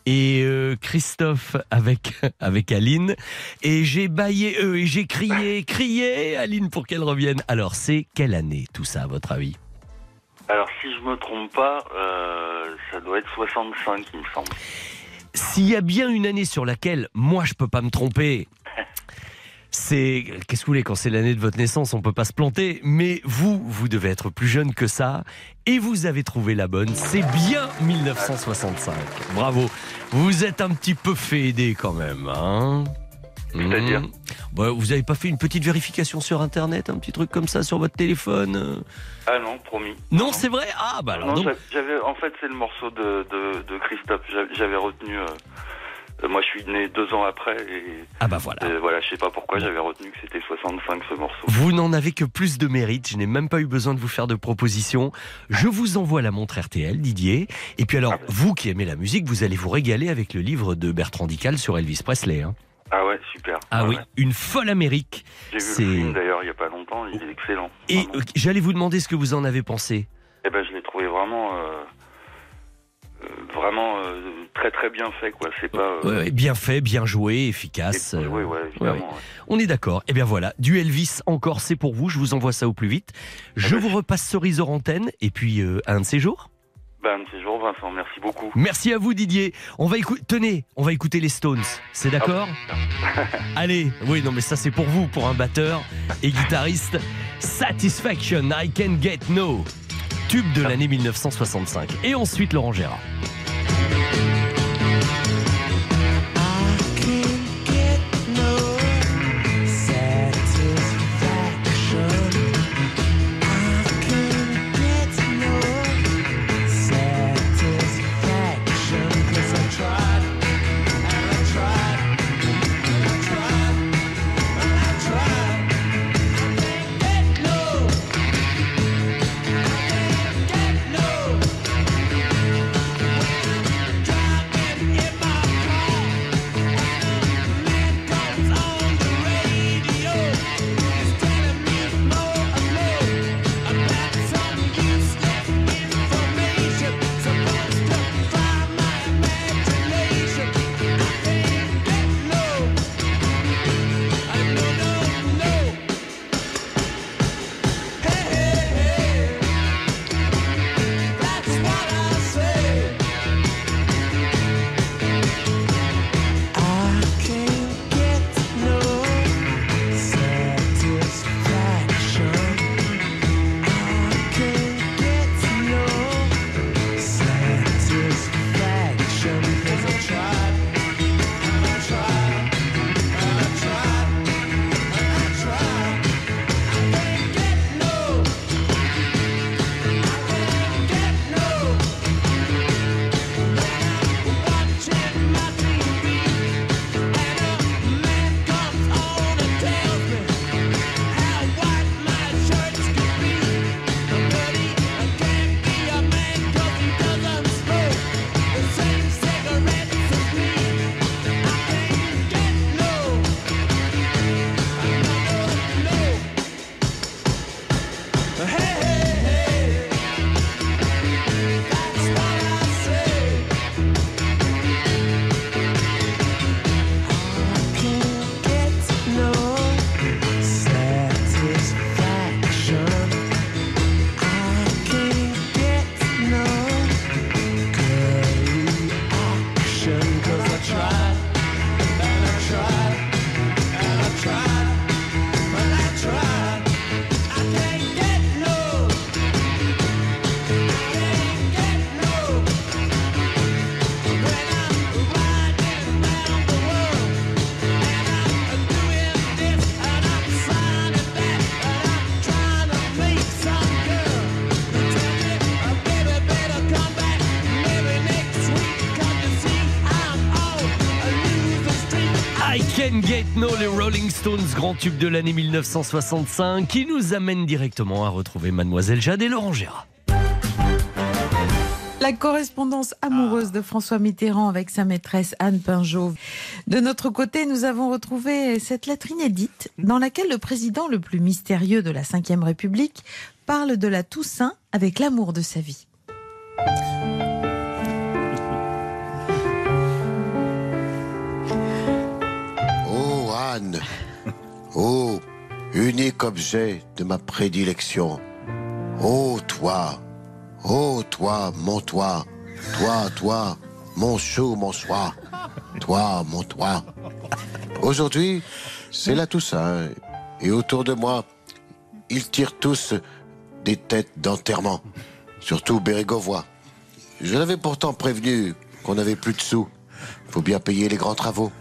Et euh, Christophe avec <laughs> avec Aline et j'ai baillé euh, et j'ai crié crié Aline pour qu'elle revienne. Alors c'est quelle année tout ça à votre avis? Alors, si je me trompe pas, euh, ça doit être 65, il me semble. S'il y a bien une année sur laquelle moi je peux pas me tromper, C'est qu'est-ce que vous voulez quand c'est l'année de votre naissance, on peut pas se planter. Mais vous, vous devez être plus jeune que ça et vous avez trouvé la bonne. C'est bien 1965. Bravo. Vous êtes un petit peu fait aider quand même, hein C'est-à-dire Mmh. Bah, Vous avez pas fait une petite vérification sur Internet, un petit truc comme ça sur votre téléphone euh Ah non, promis. Non, c'est vrai? Ah bah alors non, donc. j'avais, en fait, c'est le morceau de, de, de Christophe. J'a- J'avais retenu. euh, euh, moi, je suis né deux ans après et. Ah bah voilà. euh, voilà, je sais pas pourquoi j'avais retenu que c'était 65 ce morceau. Vous n'en avez que plus de mérite. Je n'ai même pas eu besoin de vous faire de propositions. Je vous envoie la montre RTL, Didier. Et puis alors, vous qui aimez la musique, vous allez vous régaler avec le livre de Bertrand Dical sur Elvis Presley. hein. Ah ouais, super. Ah oui, ouais. une folle Amérique. J'ai vu le film d'ailleurs il y a pas longtemps. Il est excellent. Et j'allais vous demander ce que vous en avez pensé. Eh ben, je l'ai trouvé vraiment. euh, euh, vraiment euh, très très bien fait quoi. C'est pas. Ouais, bien fait, bien joué, efficace. Ouais, évidemment. ouais. ouais. On est d'accord. Eh bien voilà, du Elvis encore, c'est pour vous. Je vous envoie ça au plus vite. Je vous repasse cerise hors antenne et puis à un de ces jours. Ben, un de ces jours, Vincent, merci beaucoup. Merci à vous Didier. On va écouter. Tenez, on va écouter les Stones. C'est d'accord Allez, oui, non mais ça c'est pour vous, pour un batteur et guitariste. Satisfaction, I Can Get No. Tube de l'année 1965. Et ensuite Laurent Gérard. No, les Rolling Stones, grand tube de l'année 1965, qui nous amène directement à retrouver Mademoiselle Jade et Laurent Gérard. La correspondance amoureuse de François Mitterrand avec sa maîtresse Anne Pinjot. De notre côté, nous avons retrouvé cette lettre inédite dans laquelle le président le plus mystérieux de la Ve République parle de la Toussaint avec l'amour de sa vie. Oh unique objet de ma prédilection. Oh toi, oh toi, mon toi, toi, toi, mon chou, mon soie, toi, mon toi. Aujourd'hui, C'est la Toussaint. Et autour de moi, ils tirent tous des têtes d'enterrement. Surtout Bérégovois. Je l'avais pourtant prévenu qu'on n'avait plus de sous. Faut bien payer les grands travaux.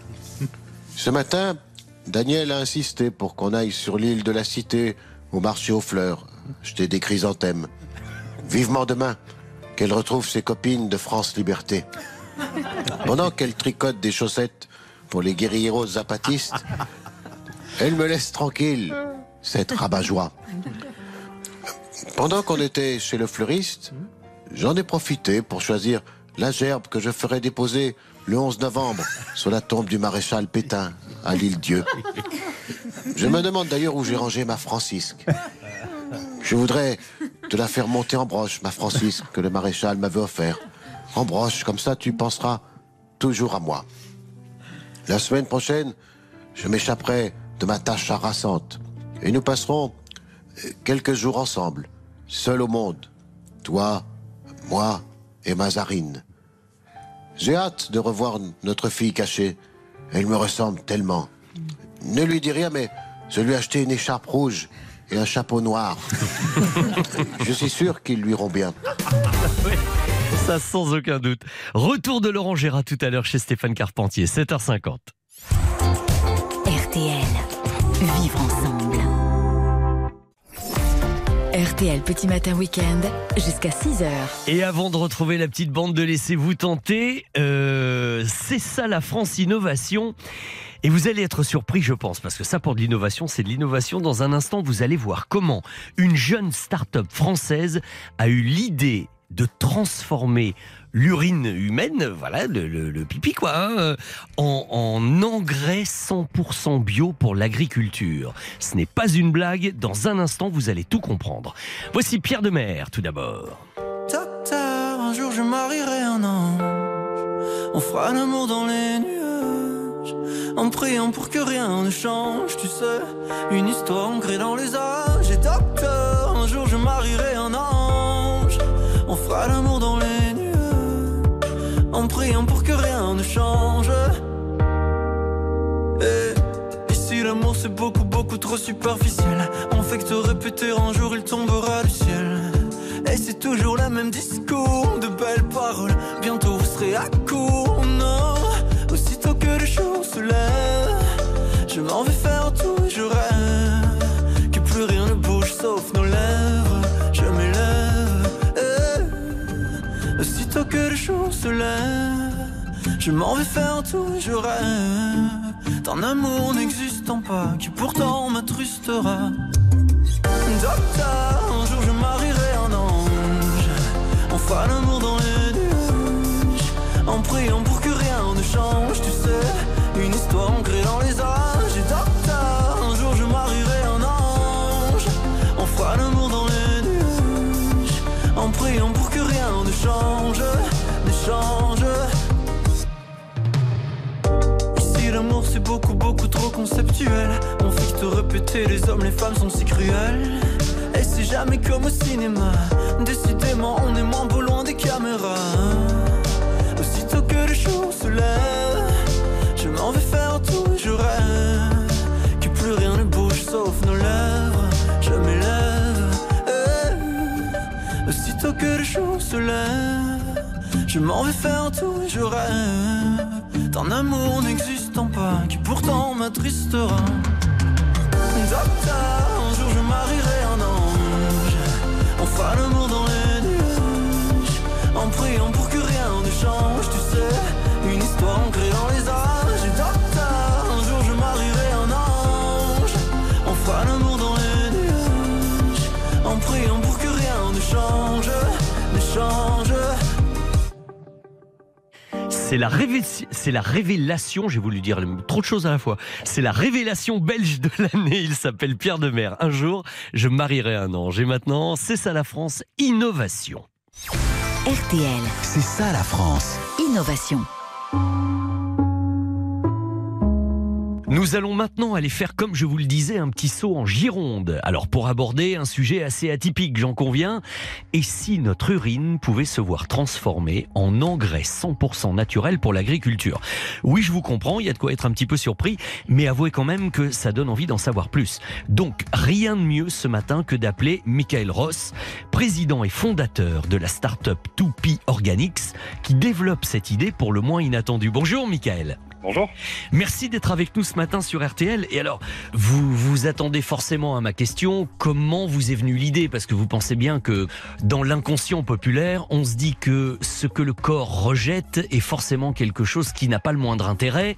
Ce matin, Daniel a insisté pour qu'on aille sur l'île de la Cité, au marché aux fleurs, jeter des chrysanthèmes. Vivement demain, qu'elle retrouve ses copines de France Liberté. Pendant qu'elle tricote des chaussettes pour les guérilleros zapatistes, elle me laisse tranquille, cette rabat-joie. Pendant qu'on était chez le fleuriste, j'en ai profité pour choisir la gerbe que je ferai déposer le 11 novembre sur la tombe du maréchal Pétain à l'île Dieu. Je me demande d'ailleurs où j'ai rangé ma Francisque. Je voudrais te la faire monter en broche, ma Francisque, que le maréchal m'avait offert. En broche, comme ça tu penseras toujours à moi. La semaine prochaine, je m'échapperai de ma tâche harassante et nous passerons quelques jours ensemble, seuls au monde. Toi, moi et Mazarine. J'ai hâte de revoir notre fille cachée. Elle me ressemble tellement. Ne lui dis rien, mais je lui ai acheté une écharpe rouge et un chapeau noir. <laughs> je suis sûr qu'ils lui iront bien. Ça sans aucun doute. Retour de Laurent Gérard tout à l'heure chez Stéphane Carpentier, 7h50. RTL. Vivre ensemble. RTL Petit Matin Week-end jusqu'à 6h. Et avant de retrouver la petite bande de Laissez-vous tenter, euh, c'est ça la France Innovation. Et vous allez être surpris, je pense, parce que ça, pour de l'innovation, c'est de l'innovation. Dans un instant, vous allez voir comment une jeune start-up française a eu l'idée de transformer l'urine humaine, voilà, le, le- le pipi quoi, hein, en, en engrais 100% bio pour l'agriculture. Ce n'est pas une blague, dans un instant vous allez tout comprendre. Voici Pierre de Mer tout d'abord. Un jour je marierai un ange. On fera l'amour dans les nuages. En priant pour que rien ne change, tu sais. Une histoire ancrée dans les âges. Et docteur, un jour je marierai. On fera l'amour dans les nuages. En priant pour que rien ne change. Et, si l'amour c'est beaucoup, beaucoup trop superficiel, on fait que te répéter un jour il tombera du ciel. Et c'est toujours le même discours, de belles paroles. Bientôt vous serez à court, non. Aussitôt que le jour se lève, je m'en vais faire tout, je rêve. D'un amour n'existant pas, qui pourtant m'attrustera. Docteur, un jour je marierai un ange. On fera l'amour dans les nuages. En priant pour que rien ne change. Beaucoup trop conceptuel. On fait que te répéter les hommes les femmes sont si cruels. Et c'est jamais comme au cinéma. Décidément on est moins beau loin des caméras. Aussitôt que le jour se lève Je m'en vais faire tout je rêve Que plus rien ne bouge sauf nos lèvres. Je m'élève eh. Aussitôt que le jour se lève Je m'en vais faire tout je rêve d'un amour n'existant pas qui pourtant m'attristera. Docteur, un jour je marierai un ange. On fera l'amour dans les nuages. En priant pour C'est la, révé- c'est la révélation, j'ai voulu dire trop de choses à la fois. C'est la révélation belge de l'année. Il s'appelle Pierre de Mer. Un jour, je marierai un ange. Et maintenant, c'est ça la France, innovation. RTL. C'est ça la France. Innovation. Nous allons maintenant aller faire, comme je vous le disais, un petit saut en Gironde. Alors pour aborder un sujet assez atypique, j'en conviens. Et si notre urine pouvait se voir transformée en engrais 100% naturel pour l'agriculture? Oui, je vous comprends, il y a de quoi être un petit peu surpris, mais avouez quand même que ça donne envie d'en savoir plus. Donc rien de mieux ce matin que d'appeler Michael Ross, président et fondateur de la start-up 2P Organics, qui développe cette idée pour le moins inattendue. Bonjour Michael. Bonjour. Merci d'être avec nous ce matin sur RTL. Et alors, vous vous attendez forcément à ma question. Comment vous est venue l'idée? Parce que vous pensez bien que dans l'inconscient populaire, on se dit que ce que le corps rejette est forcément quelque chose qui n'a pas le moindre intérêt,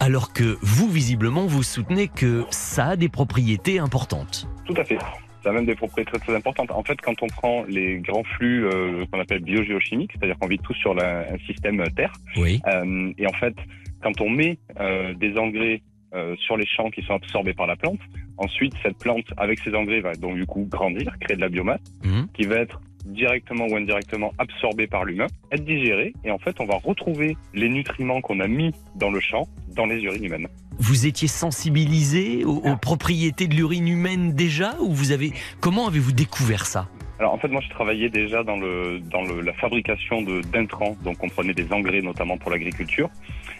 alors que vous, visiblement, vous soutenez que ça a des propriétés importantes. Tout à fait. Ça a même des propriétés très, très importantes. En fait, quand on prend les grands flux euh, qu'on appelle biogéochimiques, c'est-à-dire qu'on vit tous sur la- un système Terre, Oui. euh, et en fait, quand on met euh, des engrais euh, sur les champs qui sont absorbés par la plante, ensuite cette plante avec ces engrais va donc du coup grandir, créer de la biomasse, Mhm. qui va être directement ou indirectement absorbée par l'humain, être digérée, et en fait on va retrouver les nutriments qu'on a mis dans le champ dans les urines humaines. Vous étiez sensibilisé aux, aux propriétés de l'urine humaine déjà ou vous avez comment avez-vous découvert ça? Alors en fait moi je travaillais déjà dans le dans la fabrication d'intrants, donc on prenait des engrais notamment pour l'agriculture.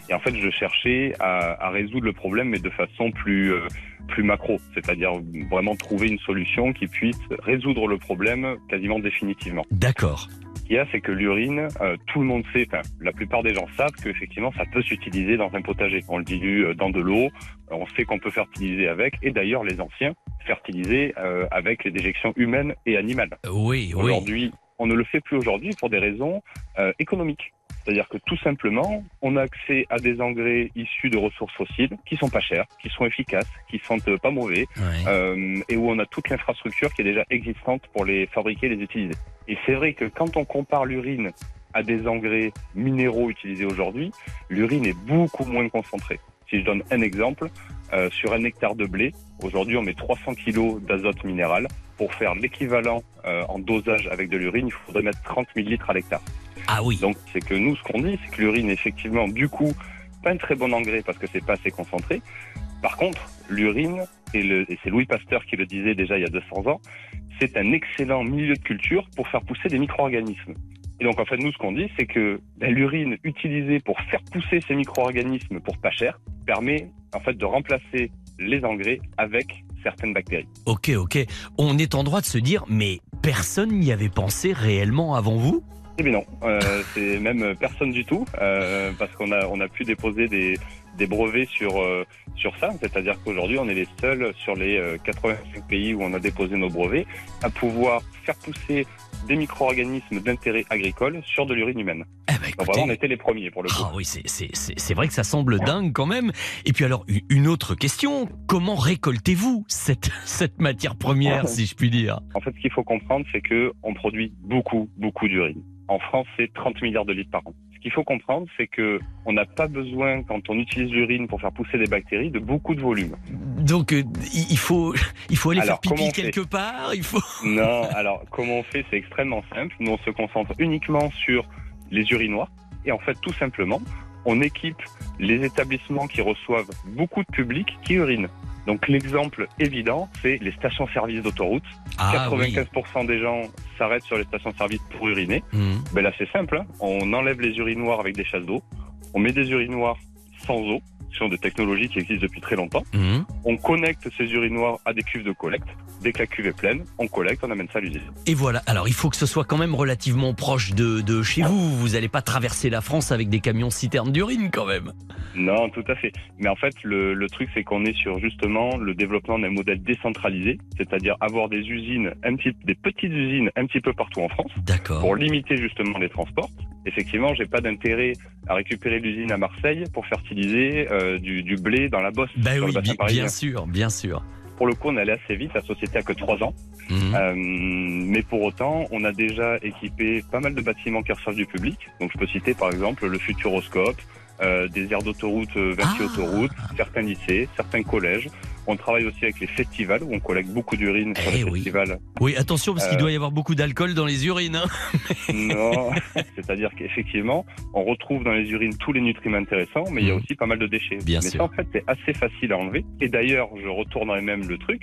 Et en fait je cherchais à, résoudre le problème mais de façon plus euh, plus macro, c'est-à-dire vraiment trouver une solution qui puisse résoudre le problème quasiment définitivement. D'accord. Ce qu'il y a, c'est que l'urine, euh, tout le monde sait, enfin, la plupart des gens savent qu'effectivement, ça peut s'utiliser dans un potager. On le dilue euh, dans de l'eau, euh, on sait qu'on peut fertiliser avec, et d'ailleurs, les anciens fertilisaient euh, avec les déjections humaines et animales. Oui, oui. Aujourd'hui, on ne le fait plus aujourd'hui pour des raisons euh, économiques. C'est-à-dire que tout simplement, on a accès à des engrais issus de ressources fossiles qui sont pas chers, qui sont efficaces, qui sont euh, pas mauvais, euh, et où on a toute l'infrastructure qui est déjà existante pour les fabriquer et les utiliser. Et c'est vrai que quand on compare l'urine à des engrais minéraux utilisés aujourd'hui, l'urine est beaucoup moins concentrée. Si je donne un exemple, euh, sur un hectare de blé, aujourd'hui on met 300 kg d'azote minéral. Pour faire l'équivalent euh, en dosage avec de l'urine, il faudrait mettre 30 000 litres à l'hectare. Ah oui. Donc c'est que nous, ce qu'on dit, c'est que l'urine, effectivement, du coup, pas un très bon engrais parce que c'est pas assez concentré. Par contre, l'urine, et, c'est Louis Pasteur qui le disait déjà il y a 200 ans, c'est un excellent milieu de culture pour faire pousser des micro-organismes. Et donc en fait, nous, ce qu'on dit, c'est que ben, l'urine utilisée pour faire pousser ces micro-organismes pour pas cher permet en fait de remplacer les engrais avec certaines bactéries. Ok, ok. On est en droit de se dire, mais personne n'y avait pensé réellement avant vous? Eh bien non, euh, <laughs> c'est même personne du tout, euh, parce qu'on a on a pu déposer des, des brevets sur euh, sur ça, c'est-à-dire qu'aujourd'hui on est les seuls sur les euh, 85 pays où on a déposé nos brevets à pouvoir faire pousser des micro-organismes d'intérêt agricole sur de l'urine humaine. Donc vraiment on était les premiers pour le coup. Ah oui, c'est- vrai que ça semble dingue quand même. Et puis alors, une autre question, comment récoltez-vous cette, <laughs> cette matière première, si je puis dire? En fait, ce qu'il faut comprendre, c'est que on produit beaucoup, beaucoup d'urine. En France, c'est 30 milliards de litres par an. Qu'il faut comprendre, c'est que on n'a pas besoin, quand on utilise l'urine pour faire pousser des bactéries, de beaucoup de volume. Donc euh, il faut, <laughs> il faut aller Alors, faire pipi quelque part, il faut... <laughs> Non, alors comment on fait C'est extrêmement simple. Nous, on se concentre uniquement sur les urinoirs. Et en fait, tout simplement, on équipe les établissements qui reçoivent beaucoup de public qui urinent. Donc l'exemple évident, c'est les stations-service d'autoroute. Ah, 95% des gens s'arrêtent sur les stations-service pour uriner. Mhm. Ben là, c'est simple. hein. On enlève les urinoirs avec des chasses d'eau. On met des urinoirs sans eau. Des technologies qui existent depuis très longtemps. Mhm. On connecte ces urinoirs à des cuves de collecte. Dès que la cuve est pleine, on collecte, on amène ça à l'usine. Et voilà, alors il faut que ce soit quand même relativement proche de, de chez vous. Vous n'allez pas traverser la France avec des camions citernes d'urine quand même. Non, tout à fait. Mais en fait, le, le truc, c'est qu'on est sur justement le développement d'un modèle décentralisé, c'est-à-dire avoir des usines, un petit, des petites usines un petit peu partout en France, pour limiter justement les transports. Effectivement, j'ai pas d'intérêt à récupérer l'usine à Marseille pour fertiliser euh, du, du blé dans la Bosse. Bah oui, le bassin bi- parisien. bien sûr, bien sûr. Pour le coup, on allé assez vite. La société a que trois ans. Mhm. Euh, mais pour autant, on a déjà équipé pas mal de bâtiments qui reçoivent du public. Donc, je peux citer par exemple le Futuroscope, euh, des aires d'autoroute, euh, 28 autoroutes, certains lycées, certains collèges. On travaille aussi avec les festivals où on collecte beaucoup d'urine sur les festivals. Oui, attention parce qu'il Euh, doit y avoir beaucoup d'alcool dans les urines. hein. <laughs> Non, c'est-à-dire qu'effectivement, on retrouve dans les urines tous les nutriments intéressants, mais il y a aussi pas mal de déchets. Bien mais sûr. ça, en fait, c'est assez facile à enlever. Et d'ailleurs, je retournerai même le truc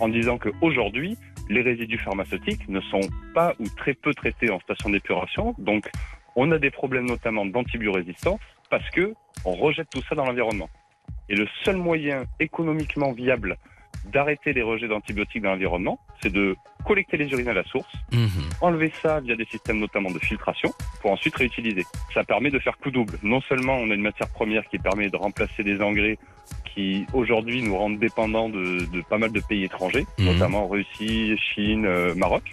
en disant qu'aujourd'hui, les résidus pharmaceutiques ne sont pas ou très peu traités en station d'épuration. Donc, on a des problèmes notamment d'antibiorésistance parce que on rejette tout ça dans l'environnement. Et le seul moyen économiquement viable d'arrêter les rejets d'antibiotiques dans l'environnement, c'est de collecter les urines à la source, enlever ça via des systèmes notamment de filtration pour ensuite réutiliser. Ça permet de faire coup double. Non seulement on a une matière première qui permet de remplacer des engrais qui aujourd'hui nous rendent dépendants de, de pas mal de pays étrangers, Mhm. notamment Russie, Chine, euh, Maroc.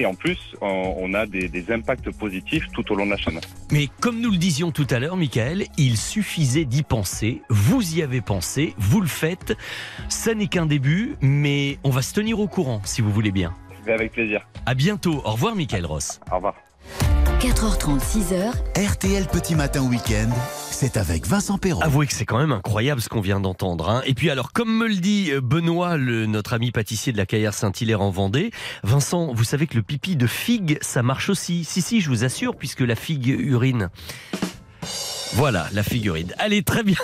Et en plus, on, on a des, des impacts positifs tout au long de la chaîne. Mais comme nous le disions tout à l'heure, Michael, il suffisait d'y penser. Vous y avez pensé, vous le faites. Ça n'est qu'un début, mais on va se tenir au courant si vous voulez bien. Avec plaisir. À bientôt. Au revoir, Michael Ross. Au revoir. 4h30, 6h, RTL Petit Matin Week-end, c'est avec Vincent Perrault. Avouez que c'est quand même incroyable ce qu'on vient d'entendre. hein. Et puis alors, comme me le dit euh, Benoît, notre ami pâtissier de la Caillère Saint-Hilaire en Vendée, Vincent, vous savez que le pipi de figue, ça marche aussi. Si, si, je vous assure, puisque la figue urine. Voilà, la figurine. Allez, très bien.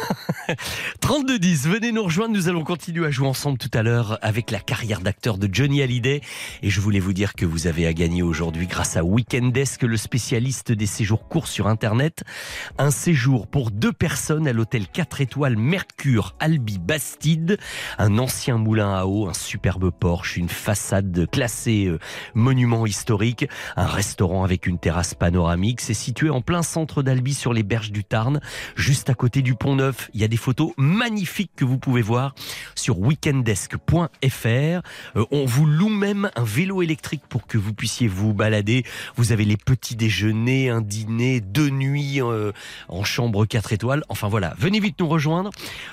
<laughs> 32-10, venez nous rejoindre. Nous allons continuer à jouer ensemble tout à l'heure avec la carrière d'acteur de Johnny Hallyday. Et je voulais vous dire que vous avez à gagner aujourd'hui grâce à Weekendesk, le spécialiste des séjours courts sur Internet. Un séjour pour deux personnes à l'hôtel 4 étoiles Mercure Albi Bastide. Un ancien moulin à eau, un superbe Porsche, une façade classée euh, monument historique, un restaurant avec une terrasse panoramique. C'est situé en plein centre d'Albi sur les berges du Tarn, juste à côté du Pont Neuf. Il y a des photos magnifiques que vous pouvez voir sur weekendesk.fr. Euh, on vous loue même un vélo électrique pour que vous puissiez vous balader. Vous avez les petits déjeuners, un dîner, deux nuits euh, en chambre 4 étoiles. Enfin voilà, venez vite nous rejoindre.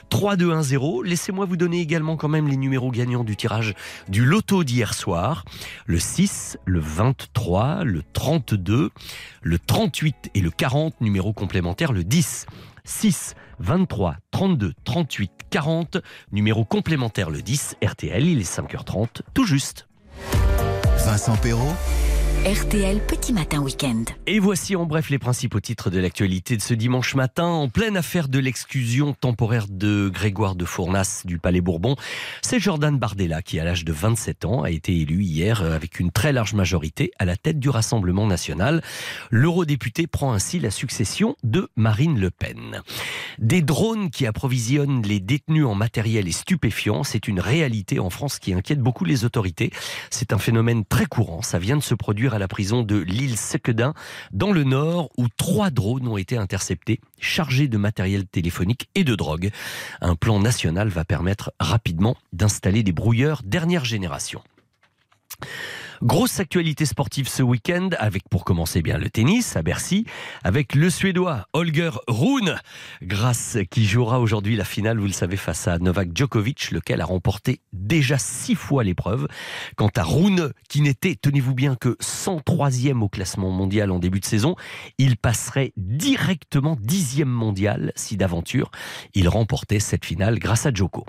3210. Laissez-moi vous donner également quand même les numéros gagnants du tirage du loto d'hier soir. Le 6, le 23, le 32, le 38 et le 40, numéro complémentaire le 10. 6, 23, 32, 38, 40, numéro complémentaire le 10, RTL, il est 5h30, tout juste. Vincent Perrault, RTL Petit Matin Week-end. Et voici en bref les principaux titres de l'actualité de ce dimanche matin. En pleine affaire de l'exclusion temporaire de Grégoire de Fournas du Palais Bourbon, c'est Jordan Bardella qui, à l'âge de 27 ans, a été élu hier euh, avec une très large majorité à la tête du Rassemblement national. L'eurodéputé prend ainsi la succession de Marine Le Pen. Des drones qui approvisionnent les détenus en matériel et stupéfiants, c'est une réalité en France qui inquiète beaucoup les autorités. C'est un phénomène très courant. Ça vient de se produire à la prison de l'île Sequedin, dans le nord, où trois drones ont été interceptés, chargés de matériel téléphonique et de drogue. Un plan national va permettre rapidement d'installer des brouilleurs dernière génération. Grosse actualité sportive ce week-end avec pour commencer bien le tennis à Bercy avec le Suédois Holger Rune grâce qui jouera aujourd'hui la finale vous le savez face à Novak Djokovic lequel a remporté déjà six fois l'épreuve. Quant à Rune qui n'était tenez-vous bien que 103e au classement mondial en début de saison il passerait directement dixième mondial si d'aventure il remportait cette finale grâce à Djoko.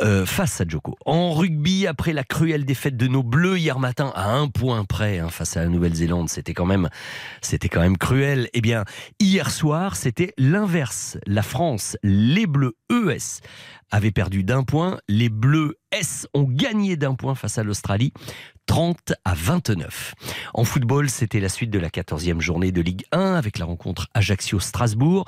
Euh, face à Djoko. En rugby, après la cruelle défaite de nos Bleus hier matin, à un point près hein, face à la Nouvelle-Zélande, c'était quand même, c'était quand même cruel. Eh bien, hier soir, c'était l'inverse. La France, les Bleus ES avaient perdu d'un point, les Bleus S ont gagné d'un point face à l'Australie. 30 à 29. En football, c'était la suite de la 14e journée de Ligue 1 avec la rencontre Ajaccio-Strasbourg.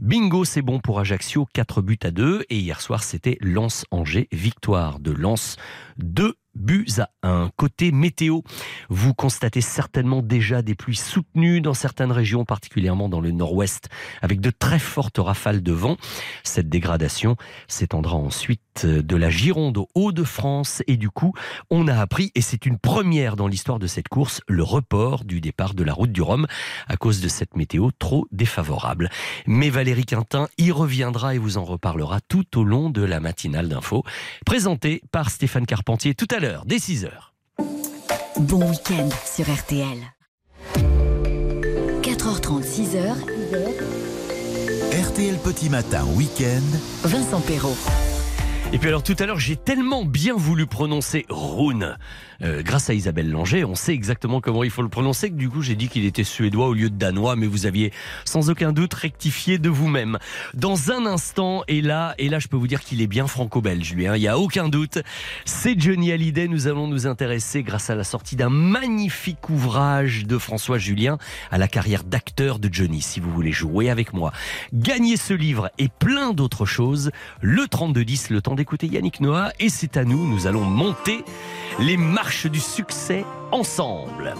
Bingo, c'est bon pour Ajaccio, 4 buts à 2. Et hier soir, c'était Lens-Angers, victoire de Lens, 2 buts à 1. Côté météo, vous constatez certainement déjà des pluies soutenues dans certaines régions, particulièrement dans le nord-ouest, avec de très fortes rafales de vent. Cette dégradation s'étendra ensuite de la Gironde au Hauts-de-France et du coup, on a appris, et c'est une première dans l'histoire de cette course, le report du départ de la route du Rhum à cause de cette météo trop défavorable. Mais Valérie Quintin y reviendra et vous en reparlera tout au long de la matinale d'info, présentée par Stéphane Carpentier tout à l'heure, dès 6h. Bon week-end sur RTL. 4h30, 6h. RTL Petit Matin Week-end, Vincent Perrault. Et puis alors tout à l'heure, j'ai tellement bien voulu prononcer Rune. Euh, grâce à Isabelle Langer, on sait exactement comment il faut le prononcer. que Du coup, j'ai dit qu'il était suédois au lieu de danois, mais vous aviez sans aucun doute rectifié de vous-même. Dans un instant, et là, et là, je peux vous dire qu'il est bien franco-belge, lui. hein, Il y a aucun doute. C'est Johnny Hallyday. Nous allons nous intéresser, grâce à la sortie d'un magnifique ouvrage de François Julien, à la carrière d'acteur de Johnny. Si vous voulez jouer avec moi, gagner ce livre et plein d'autres choses, le 3210, le temps d'écouter Yannick Noah, et c'est à nous. Nous allons monter les marches du succès ensemble.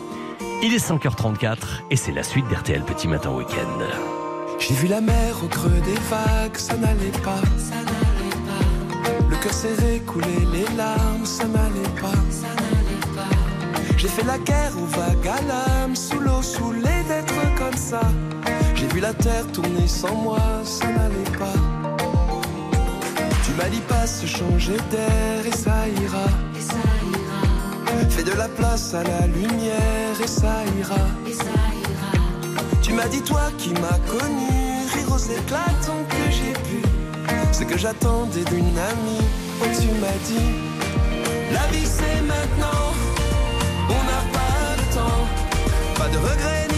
Il est 5h34 et c'est la suite d'RTL Petit Matin Week-end. J'ai vu la mer au creux des vagues, ça n'allait pas. Le cœur serré, couler les larmes, ça n'allait pas. J'ai fait la guerre aux vagues à l'âme, sous l'eau, saoulé d'être comme ça. J'ai vu la terre tourner sans moi, ça n'allait pas. M'as dit pas se changer d'air et ça ira. Fais de la place à la lumière et ça ira. Tu m'as dit toi qui m'as connu, rire aux éclatants que j'ai pu. Ce que j'attendais d'une amie, oh tu m'as dit, la vie c'est maintenant, on n'a pas de temps, pas de regrets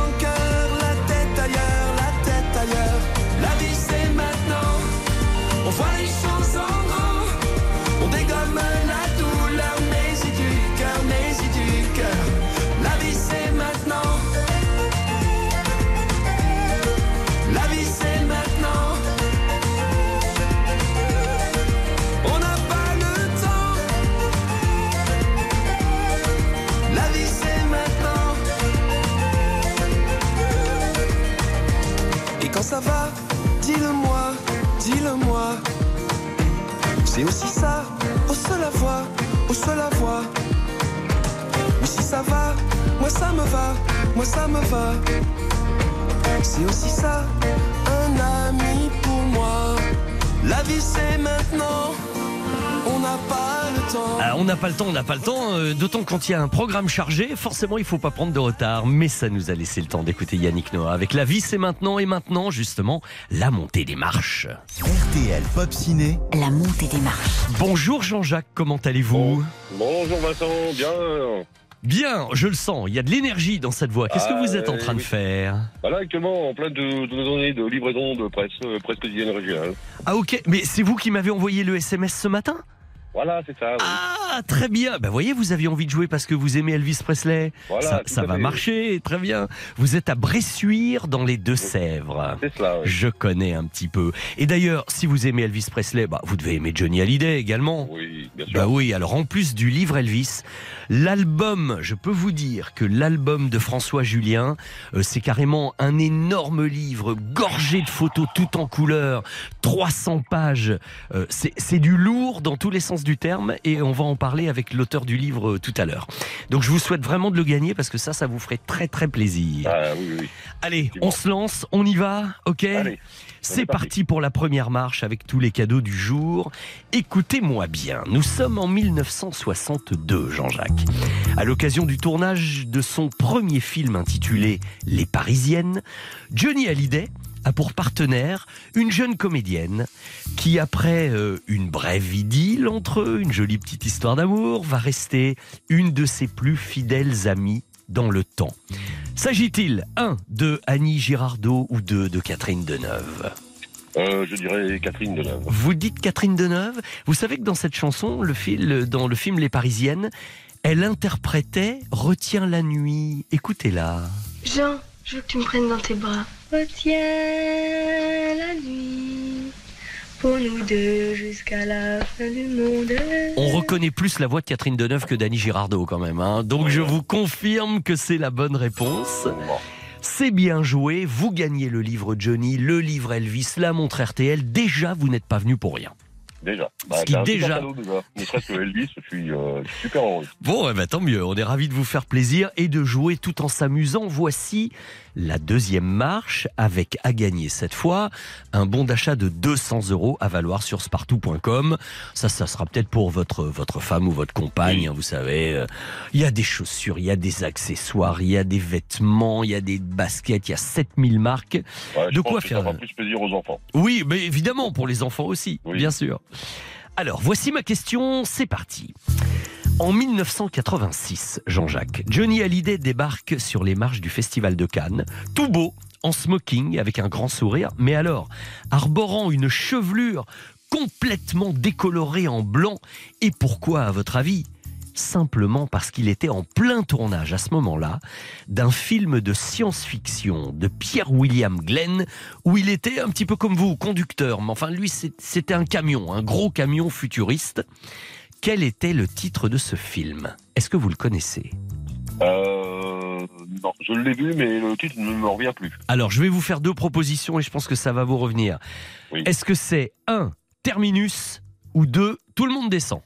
on voit C'est aussi ça, au seul la voix, au seul la voix. Mais si ça va, moi ça me va, moi ça me va. C'est aussi ça, un ami pour moi. La vie c'est maintenant, on n'a pas le temps. Ah, on n'a pas le temps, on n'a pas le temps, euh, d'autant quand il y a un programme chargé, forcément il faut pas prendre de retard, mais ça nous a laissé le temps d'écouter Yannick Noah avec La vie c'est maintenant et maintenant justement la montée des marches. RTL Pop Ciné. La montée des marches. Bonjour Jean-Jacques, comment allez-vous Bonjour Vincent, bien. Bien, je le sens, il y a de l'énergie dans cette voix. Qu'est-ce que vous êtes en train de faire? Voilà, actuellement en plein de, de données de livraison de presse, euh, presse quotidienne régionale. Ah ok, mais c'est vous qui m'avez envoyé le SMS ce matin? Voilà, c'est ça. oui. Ah, très bien. Ben, voyez, vous aviez envie de jouer parce que vous aimez Elvis Presley. Voilà, ça ça va fait. marcher, très bien. Vous êtes à Bressuire, dans les Deux-Sèvres. C'est cela, oui. Je connais un petit peu. Et d'ailleurs, si vous aimez Elvis Presley, bah, vous devez aimer Johnny Hallyday également. Oui, bien sûr. Bah oui, alors en plus du livre Elvis, l'album, je peux vous dire que l'album de François Julien, euh, c'est carrément un énorme livre gorgé de photos tout en couleur, 300 pages. Euh, c'est c'est du lourd dans tous les sens du terme et on va en parler avec l'auteur du livre euh, tout à l'heure. Donc je vous souhaite vraiment de le gagner parce que ça, ça vous ferait très très plaisir. Ah oui, oui. Allez, on se lance, on y va, ok? C'est parti pour la première marche avec tous les cadeaux du jour. Écoutez-moi bien, nous sommes en 1962, Jean-Jacques. À l'occasion du tournage de son premier film intitulé Les Parisiennes, Johnny Hallyday a pour partenaire une jeune comédienne qui, après euh, une brève idylle entre eux, une jolie petite histoire d'amour, va rester une de ses plus fidèles amies dans le temps. S'agit-il, un, de Annie Girardot ou deux, de Catherine Deneuve? Euh, je dirais Catherine Deneuve. Vous dites Catherine Deneuve? Vous savez que dans cette chanson, le fil, dans le film Les Parisiennes, elle interprétait Retiens la nuit. Écoutez-la. Jean, je veux que tu me prennes dans tes bras. Retiens la nuit pour nous deux jusqu'à la fin du monde. On reconnaît plus la voix de Catherine Deneuve que Dany Girardot quand même. hein. Donc je vous confirme que c'est la bonne réponse. C'est bien joué, vous gagnez le livre Johnny, le livre Elvis, la montre RTL. Déjà, vous n'êtes pas venu pour rien. Déjà. Bah, Ce qui un super déjà- cadeau, déjà. Ne serait-ce que Elvis, je suis euh, super heureux. Bon, eh ben, tant mieux. On est ravis de vous faire plaisir et de jouer tout en s'amusant. Voici la deuxième marche avec à gagner cette fois un bon d'achat de 200 euros à valoir sur spartou.com. Ça, ça sera peut-être pour votre, votre femme ou votre compagne. hein, vous savez, Euh, il y a des chaussures, il y a des accessoires, il y a des vêtements, il y a des baskets, il y a 7000 marques. Ouais, de quoi faire Ça plus plaisir aux enfants. oui, mais évidemment, pour les enfants aussi, bien sûr. Alors, voici ma question, c'est parti. En 1986, Jean-Jacques, Johnny Hallyday débarque sur les marches du Festival de Cannes, tout beau, en smoking, avec un grand sourire, mais alors, arborant une chevelure complètement décolorée en blanc. Et pourquoi, à votre avis? Simplement parce qu'il était en plein tournage à ce moment-là d'un film de science-fiction de Pierre William Glenn où il était un petit peu comme vous, conducteur. Mais enfin, lui, c'était un camion, un gros camion futuriste. Quel était le titre de ce film? Est-ce que vous le connaissez? Euh, non, je l'ai vu, mais le titre ne me revient plus. Alors, je vais vous faire deux propositions et je pense que ça va vous revenir. Est-ce que c'est 1. Terminus ou 2. Tout le monde descend?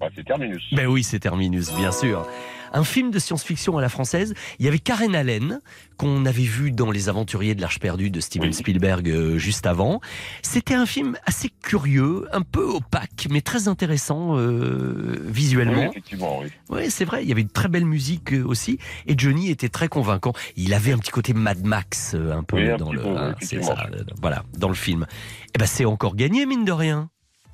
Ah, c'est Terminus. Ben oui, c'est Terminus, bien sûr. Un film de science-fiction à la française. Il y avait Karen Allen, qu'on avait vu dans Les Aventuriers de l'Arche perdue de Steven Spielberg euh, juste avant. C'était un film assez curieux, un peu opaque, mais très intéressant euh, Oui, visuellement. effectivement, oui. Oui, c'est vrai. Il y avait une très belle musique euh, aussi. Et Johnny était très convaincant. Il avait un petit côté Mad Max, euh, un peu Oui, un dans le, peu, oui, hein, ça, voilà, dans le film. Et ben, c'est encore gagné, mine de rien.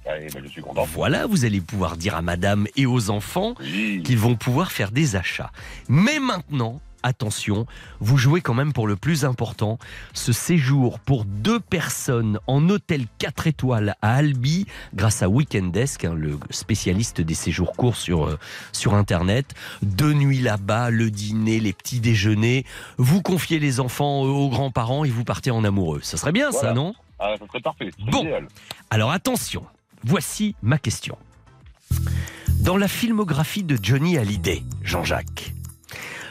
Allez, ben, je suis content. Voilà, vous allez pouvoir dire à madame et aux enfants qu'ils vont pouvoir faire des achats. Mais maintenant, attention, vous jouez quand même pour le plus important, ce séjour pour deux personnes en hôtel 4 étoiles à Albi grâce à Weekendesk, hein, le spécialiste des séjours courts sur, euh, sur Internet. Deux nuits là-bas, le dîner, les petits déjeuners. Vous confiez les enfants euh, aux grands-parents et vous partez en amoureux. Ça serait bien ça, non? Ah, ça serait parfait. Bon. idéal. alors attention, voici ma question. Dans la filmographie de Johnny Hallyday, Jean-Jacques,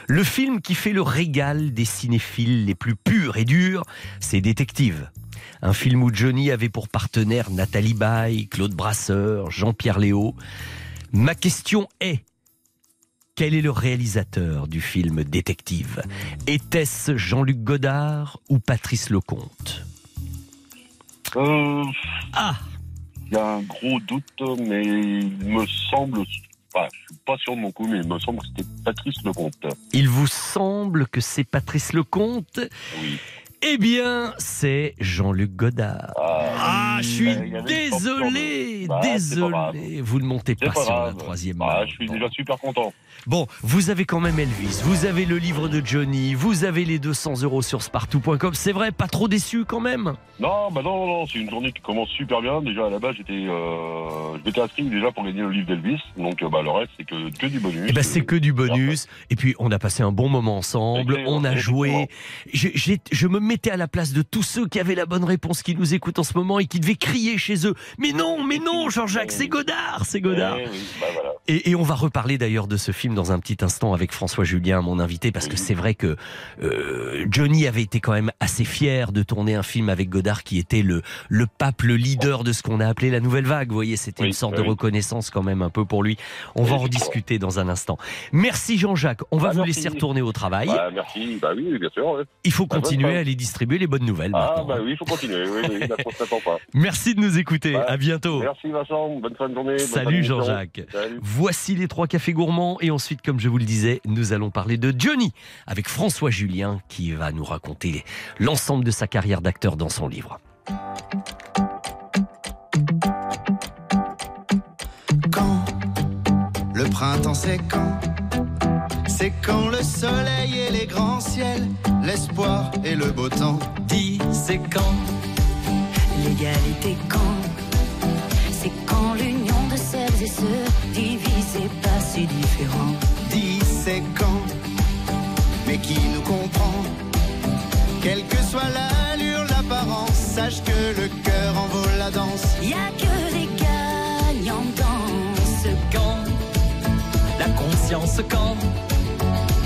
le film qui fait le régal des cinéphiles les plus purs et durs, c'est Détective. Un film où Johnny avait pour partenaire Nathalie Baye, Claude Brasseur, Jean-Pierre Léo. Ma question est, quel est le réalisateur du film Détective? Était-ce Jean-Luc Godard ou Patrice Lecomte? Euh, ah Il y a un gros doute, mais il me semble. Enfin, je suis pas sûr de mon coup, mais il me semble que c'était Patrice Lecomte. Il vous semble que c'est Patrice Lecomte Oui. Eh bien, c'est Jean-Luc Godard. Ah, je suis désolé, Bah, désolé. Vous ne montez pas, pas sur la troisième Ah, je suis déjà super content. Bon, vous avez quand même Elvis, vous avez le livre de Johnny, vous avez les 200 euros sur spartou.com. C'est vrai, pas trop déçu quand même? Non, bah non, non, c'est une journée qui commence super bien. Déjà, à la base, j'étais, euh, je m'étais inscrit déjà pour gagner le livre d'Elvis. Donc, euh, bah, le reste, c'est que, que du bonus. Eh ben, c'est que du bonus. Et puis, on a passé un bon moment ensemble. On a joué. Je, je me mettais à la place de tous ceux qui avaient la bonne réponse, qui nous écoutent en ce moment et qui devaient crier chez eux. Mais non, mais non, Jean-Jacques, c'est Godard, c'est Godard. Eh bah. Et, et on va reparler d'ailleurs de ce film dans un petit instant avec François Julien, mon invité, parce que c'est vrai que euh, Johnny avait été quand même assez fier de tourner un film avec Godard qui était le, le pape, le leader de ce qu'on a appelé la nouvelle vague. Vous voyez, c'était Oui, une sorte oui. de reconnaissance quand même un peu pour lui. On va en rediscuter dans un instant. Merci Jean-Jacques. On va Ah, vous merci. laisser retourner au travail. Bah, merci. Bah oui, bien sûr. ouais. Il faut Bah, continuer à aller distribuer les bonnes nouvelles. Ah, maintenant. bah oui, il faut continuer. Oui, oui, pas. <laughs> Merci de nous écouter. Ouais. À bientôt. Merci Vincent. Bonne fin de journée. Salut. Jean-Jacques. Salut. Voici les trois cafés gourmands et ensuite, comme je vous le disais, nous allons parler de Johnny avec François Julien qui va nous raconter l'ensemble de sa carrière d'acteur dans son livre. Quand le printemps c'est quand? C'est quand le soleil et les grands ciels, l'espoir et le beau temps. Dis, c'est quand L'égalité quand C'est quand l'union de celles et ceux divisés pas si différents. Dis c'est quand Mais qui nous comprend? Quelle que soit l'allure, l'apparence, sache que le cœur en vaut la danse. Y a que des gagnants dans ce Quand la conscience quand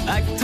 acte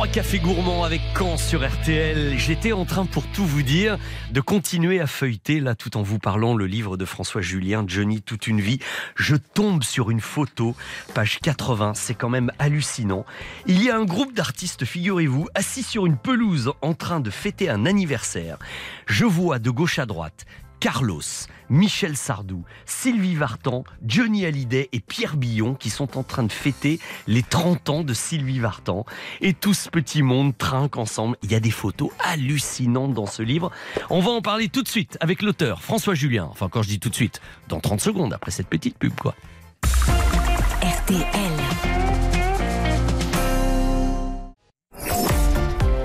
trois cafés gourmands avec Caen sur RTL. J'étais en train, pour tout vous dire, de continuer à feuilleter, là, tout en vous parlant, le livre de François Julien, Johnny, toute une vie. Je tombe sur une photo, page 80, c'est quand même hallucinant. Il y a un groupe d'artistes, figurez-vous, assis sur une pelouse en train de fêter un anniversaire. Je vois de gauche à droite Carlos, Michel Sardou, Sylvie Vartan, Johnny Hallyday et Pierre Billon qui sont en train de fêter les 30 ans de Sylvie Vartan. Et tout ce petit monde trinque ensemble. Il y a des photos hallucinantes dans ce livre. On va en parler tout de suite avec l'auteur François Julien. Enfin, quand je dis tout de suite, dans 30 secondes après cette petite pub, quoi. RTL.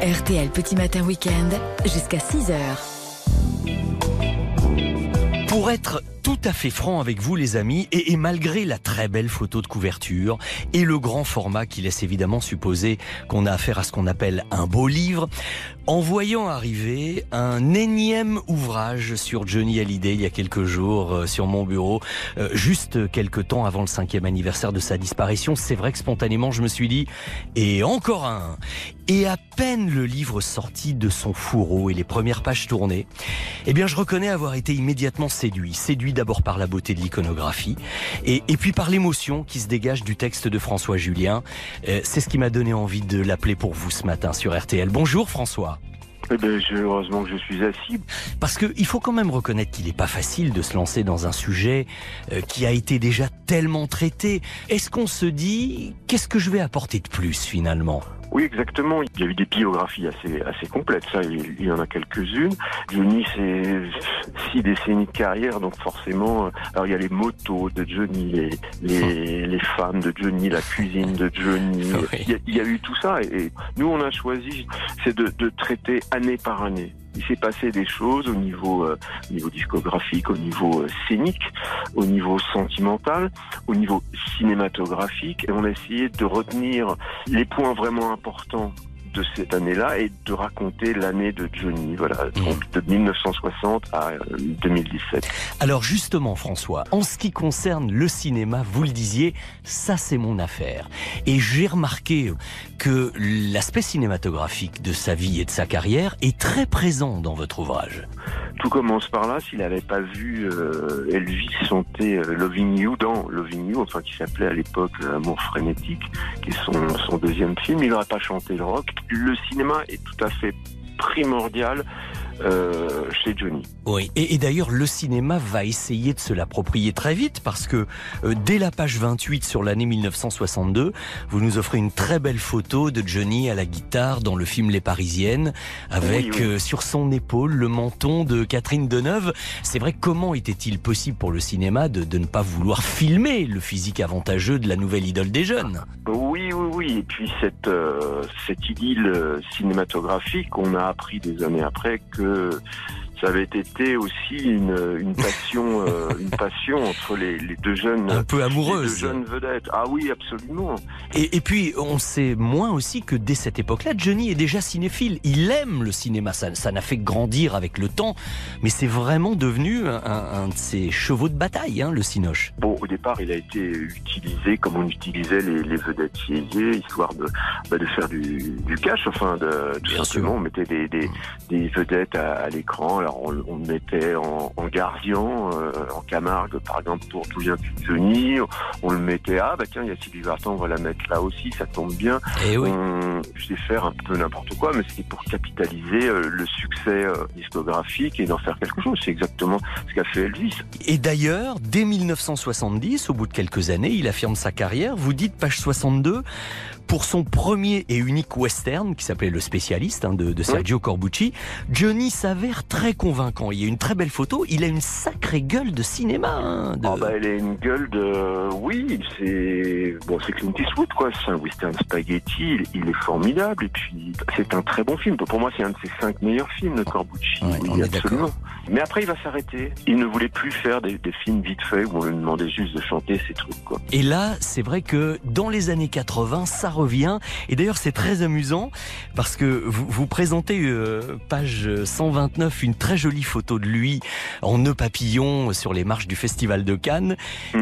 RTL Petit Matin Week-end jusqu'à 6h. Pour être tout à fait franc avec vous les amis, et, et malgré la très belle photo de couverture et le grand format qui laisse évidemment supposer qu'on a affaire à ce qu'on appelle un beau livre, en voyant arriver un énième ouvrage sur Johnny Hallyday il y a quelques jours euh, sur mon bureau, euh, juste quelques temps avant le cinquième anniversaire de sa disparition, c'est vrai que spontanément je me suis dit, et encore un Et à peine le livre sorti de son fourreau et les premières pages tournées, eh bien je reconnais avoir été immédiatement séduit. Séduit d'abord par la beauté de l'iconographie et, et puis par l'émotion qui se dégage du texte de François Julien. Euh, c'est ce qui m'a donné envie de l'appeler pour vous ce matin sur RTL. Bonjour François. Eh ben, je- heureusement que je suis assis. Parce qu'il faut quand même reconnaître qu'il n'est pas facile de se lancer dans un sujet euh, qui a été déjà tellement traité. Est-ce qu'on se dit, qu'est-ce que je vais apporter de plus finalement? Oui, exactement. Il y a eu des biographies assez, assez complètes, ça, il, y en a quelques-unes. Johnny, c'est six décennies de carrière, donc forcément, euh, alors il y a les motos de Johnny, les, les, <laughs> les femmes de Johnny, la cuisine de Johnny. <laughs> Il, y a, il y a eu tout ça, et, et nous, on a choisi, c'est de, de traiter année par année. Il s'est passé des choses au niveau, euh, au niveau discographique, au niveau euh, scénique, au niveau sentimental, au niveau cinématographique, et on a essayé de retenir les points vraiment importants de cette année-là et de raconter l'année de Johnny, voilà, donc de 1960 à euh, 2017. Alors justement, François, en ce qui concerne le cinéma, vous le disiez, ça c'est mon affaire. Et j'ai remarqué que l'aspect cinématographique de sa vie et de sa carrière est très présent dans votre ouvrage. Tout commence par là. S'il n'avait pas vu euh, Elvis chanter euh, Loving You dans Loving You, enfin qui s'appelait à l'époque euh, Amour frénétique, qui est son, son deuxième film, il n'aurait pas chanté le rock. Le cinéma est tout à fait primordial euh, chez Johnny. Oui, et, et d'ailleurs le cinéma va essayer de se l'approprier très vite parce que euh, dès la page 28 sur l'année 1962, vous nous offrez une très belle photo de Johnny à la guitare dans le film Les Parisiennes avec Oui, oui. euh, sur son épaule le menton de Catherine Deneuve. C'est vrai, comment était-il possible pour le cinéma de, de ne pas vouloir filmer le physique avantageux de la nouvelle idole des jeunes? Oui, oui, oui. Et puis cette, cette idylle cinématographique, on a appris des années après que que ça avait été aussi une, une passion, <laughs> euh, une passion entre les, les deux jeunes, Un peu amoureuse. les deux jeunes vedettes. Ah oui, absolument. Et, et puis, on sait moins aussi que dès cette époque-là, Johnny est déjà cinéphile. Il aime le cinéma. Ça n'a fait que grandir avec le temps, mais c'est vraiment devenu un, un de ses chevaux de bataille, hein, le cinoche. Bon, au départ, il a été utilisé comme on utilisait les, les vedettes histoire de, bah, de faire du, du cash, enfin, de, tout simplement, on mettait des, des, des vedettes à, à l'écran. Alors, on, on le mettait en, en gardien, euh, en Camargue, par exemple, pour de Johnny. On le mettait, ah, bah tiens, il y a Sylvie Vartan, on va la mettre là aussi, ça tombe bien. Et oui. On, je sais faire un peu n'importe quoi, mais c'était pour capitaliser euh, le succès euh, discographique et d'en faire quelque chose. C'est exactement ce qu'a fait Elvis. Et d'ailleurs, dès 1970, au bout de quelques années, il affirme sa carrière. Vous dites, page 62, pour son premier et unique western, qui s'appelait Le Spécialiste, hein, de, de Sergio Corbucci, Johnny s'avère très convaincant. Il y a une très belle photo. Il a une sacrée gueule de cinéma. hein, de- Ah bah elle a une gueule de oui c'est bon c'est Clint Eastwood quoi. C'est un western spaghetti. Il, est formidable. Et puis c'est un très bon film. Pour moi c'est un de ses cinq meilleurs films de Corbucci. Oui, absolument. Mais après il va s'arrêter. Il ne voulait plus faire des, des films vite faits où on lui demandait juste de chanter ces trucs quoi. Et là, c'est vrai que dans les années 80, ça revient. Et d'ailleurs, c'est très amusant parce que vous, vous présentez, euh, page 129, une très jolie photo de lui en nœud papillon sur les marches du Festival de Cannes.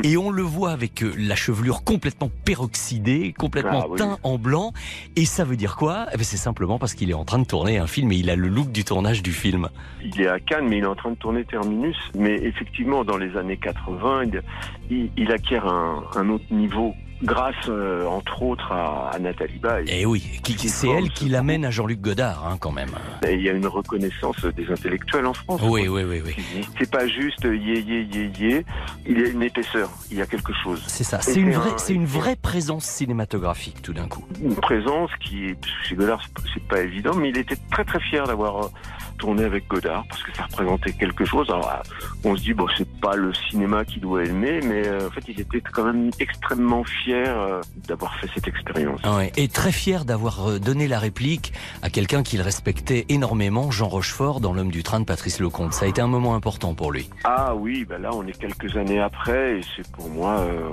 Et on le voit avec euh, la chevelure complètement peroxydée, complètement Ah oui. teint en blanc. Et ça veut dire quoi? Eh ben, C'est simplement parce qu'il est en train de tourner un film et il a le look du tournage du film. il est à Cannes, mais il est en train de tourner Terminus. Mais effectivement, dans les années 80, il, il- il acquiert un, un autre niveau grâce, euh, entre autres, à, à Nathalie Baye. Et Eh oui, qui- qui- c'est elle qui l'amène à Jean-Luc Godard, hein, quand même. Et il y a une reconnaissance des intellectuels en France. Oui, oui, oui, oui. C'est pas juste yé yé yé yé. Il y a une épaisseur. Il y a quelque chose. C'est ça. Et C'est une un- vraie, c'est une vraie présence cinématographique tout d'un coup. une présence qui chez Godard c'est pas- c'est pas évident mais il était très très fier d'avoir tourné avec Godard parce que ça représentait quelque chose alors euh, on se dit bon c'est pas le cinéma qu'il doit aimer mais euh, en fait il était quand même extrêmement fier euh, d'avoir fait cette expérience Ah ouais. Et très fier d'avoir euh, donné la réplique à quelqu'un qu'il respectait énormément, Jean Rochefort, dans L'homme du train de Patrice Lecomte. Ça a été un moment important pour lui. ah oui bah là on est quelques années après et c'est pour moi euh,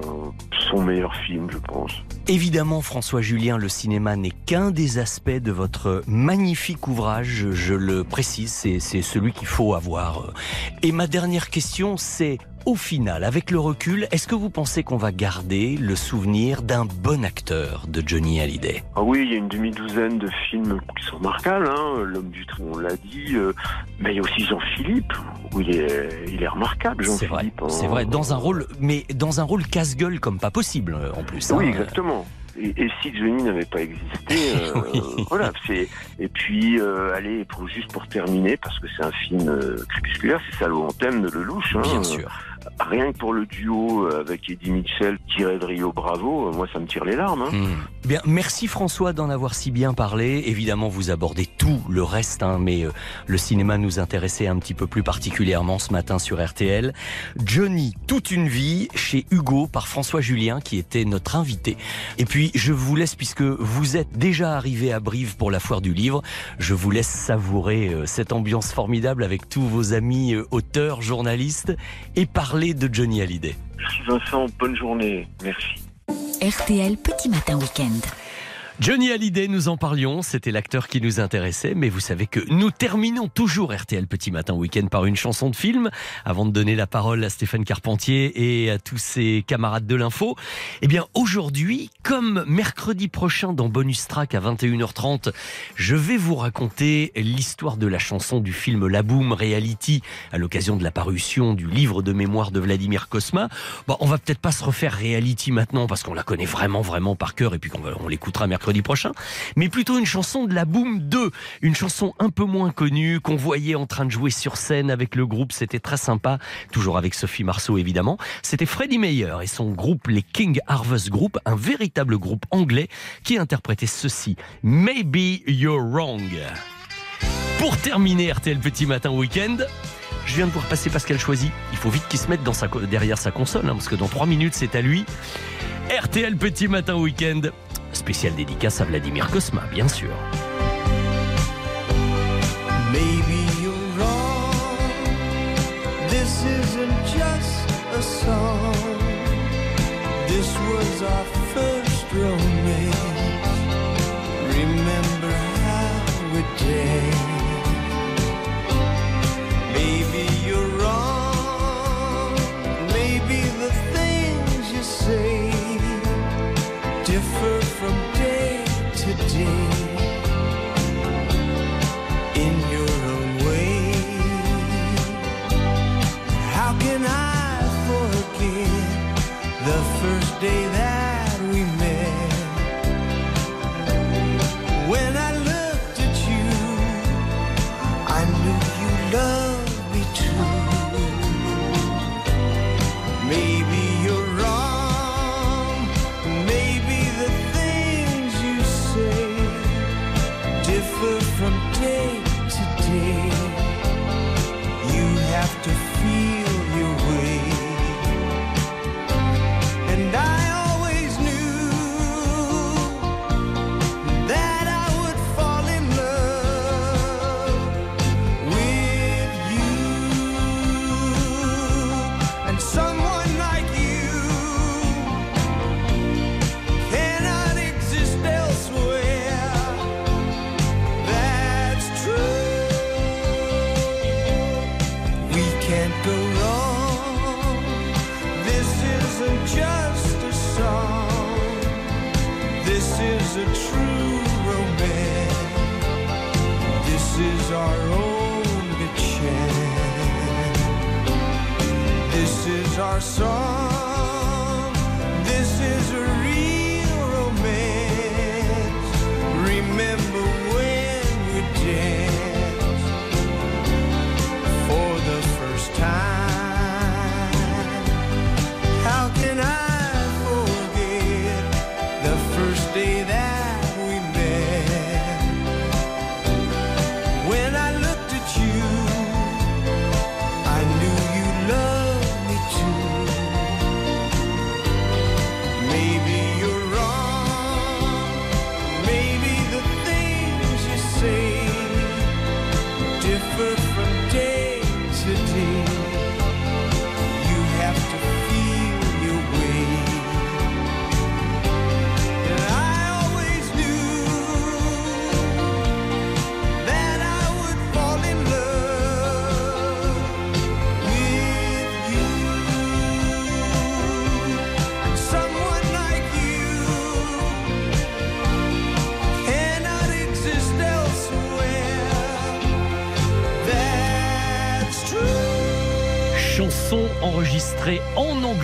son meilleur film je pense Évidemment, François Julien, le cinéma n'est qu'un des aspects de votre magnifique ouvrage, je le précise, c'est c'est celui qu'il faut avoir. Et ma dernière question, c'est, au final, avec le recul, est-ce que vous pensez qu'on va garder le souvenir d'un bon acteur de Johnny Hallyday? Ah oui, il y a une demi-douzaine de films qui sont remarquables. Hein. L'homme du train, on l'a dit. euh, mais il y a aussi Jean-Philippe, où il est, il est remarquable, C'est vrai, Jean-Philippe. hein. c'est vrai, dans un rôle, mais dans un rôle casse-gueule comme pas possible euh, en plus. Oui, hein. exactement. Et, et si Johnny n'avait pas existé, <laughs> euh, voilà. C'est et puis euh, allez pour juste pour terminer parce que c'est un film euh, crépusculaire, c'est Salaud en thème de Lelouch. Hein, Bien sûr. Rien que pour le duo euh, avec Eddie Mitchell tiré de Rio Bravo, euh, moi ça me tire les larmes. Hein. Hmm. Bien, merci François d'en avoir si bien parlé. Évidemment, vous abordez tout le reste, hein, mais euh, le cinéma nous intéressait un petit peu plus particulièrement ce matin sur RTL. Johnny, toute une vie chez Hugo par François Julien qui était notre invité. Et puis, je vous laisse puisque vous êtes déjà arrivé à Brive pour la foire du livre. Je vous laisse savourer cette ambiance formidable avec tous vos amis auteurs, journalistes et parler de Johnny Hallyday. Merci Vincent, bonne journée, merci. RTL Petit Matin Week-end. Johnny Hallyday, nous en parlions, c'était l'acteur qui nous intéressait, mais vous savez que nous terminons toujours RTL Petit Matin Week-end par une chanson de film, avant de donner la parole à Stéphane Carpentier et à tous ses camarades de l'info. Eh bien, aujourd'hui, comme mercredi prochain dans Bonus Track à 21h30, je vais vous raconter l'histoire de la chanson du film La Boom Reality à l'occasion de la parution du livre de mémoire de Vladimir Kosma. Bon, on va peut-être pas se refaire Reality maintenant parce qu'on la connaît vraiment, vraiment par cœur et puis qu'on on l'écoutera mercredi prochain, mais plutôt une chanson de la Boom 2, une chanson un peu moins connue qu'on voyait en train de jouer sur scène avec le groupe, c'était très sympa, toujours avec Sophie Marceau évidemment. C'était Freddie Mayer et son groupe les King Harvest Group, un véritable groupe anglais qui interprétait ceci, Maybe You're Wrong. Pour terminer RTL Petit Matin Week-end, je viens de voir passer Pascal Choisy. Il faut vite qu'il se mette derrière sa console, hein, parce que dans 3 minutes, c'est à lui. RTL Petit Matin Week-end, spécial dédicace à Vladimir Kosma, bien sûr. Maybe you're wrong. This isn't just a song. This was our first romance.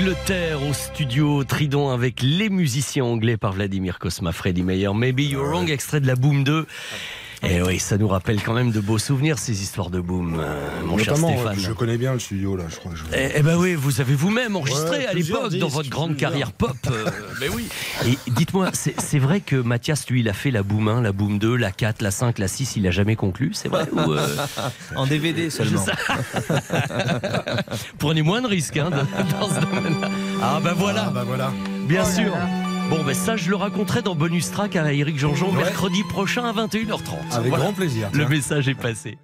Angleterre au studio Tridon avec les musiciens anglais par Vladimir Kosma, Freddie Mayer, Maybe You're Wrong, extrait de la Boom 2. Et oui, ça nous rappelle quand même de beaux souvenirs, ces histoires de Boom, euh, mon cher Stéphane. je connais bien le studio là, je crois que je Eh, eh ben oui, vous avez vous-même enregistré Ouais, à l'époque dans votre grande carrière pop. euh, mais <laughs> oui. Et dites-moi, c'est c'est vrai que Mathias, lui, il a fait la Boom 1, la Boom 2, la 4, la 5, la 6, il a jamais conclu, c'est vrai ou, euh, <laughs> En DVD seulement. <laughs> Prenez moins de risques hein, de- dans ce domaine-là. Ah ben voilà. bah voilà. Bien Oh là sûr. là. Bon, ben ça, je le raconterai dans Bonus Track à Eric Jean-Jean Ouais. mercredi prochain à 21h30. Avec grand plaisir, Le message est passé.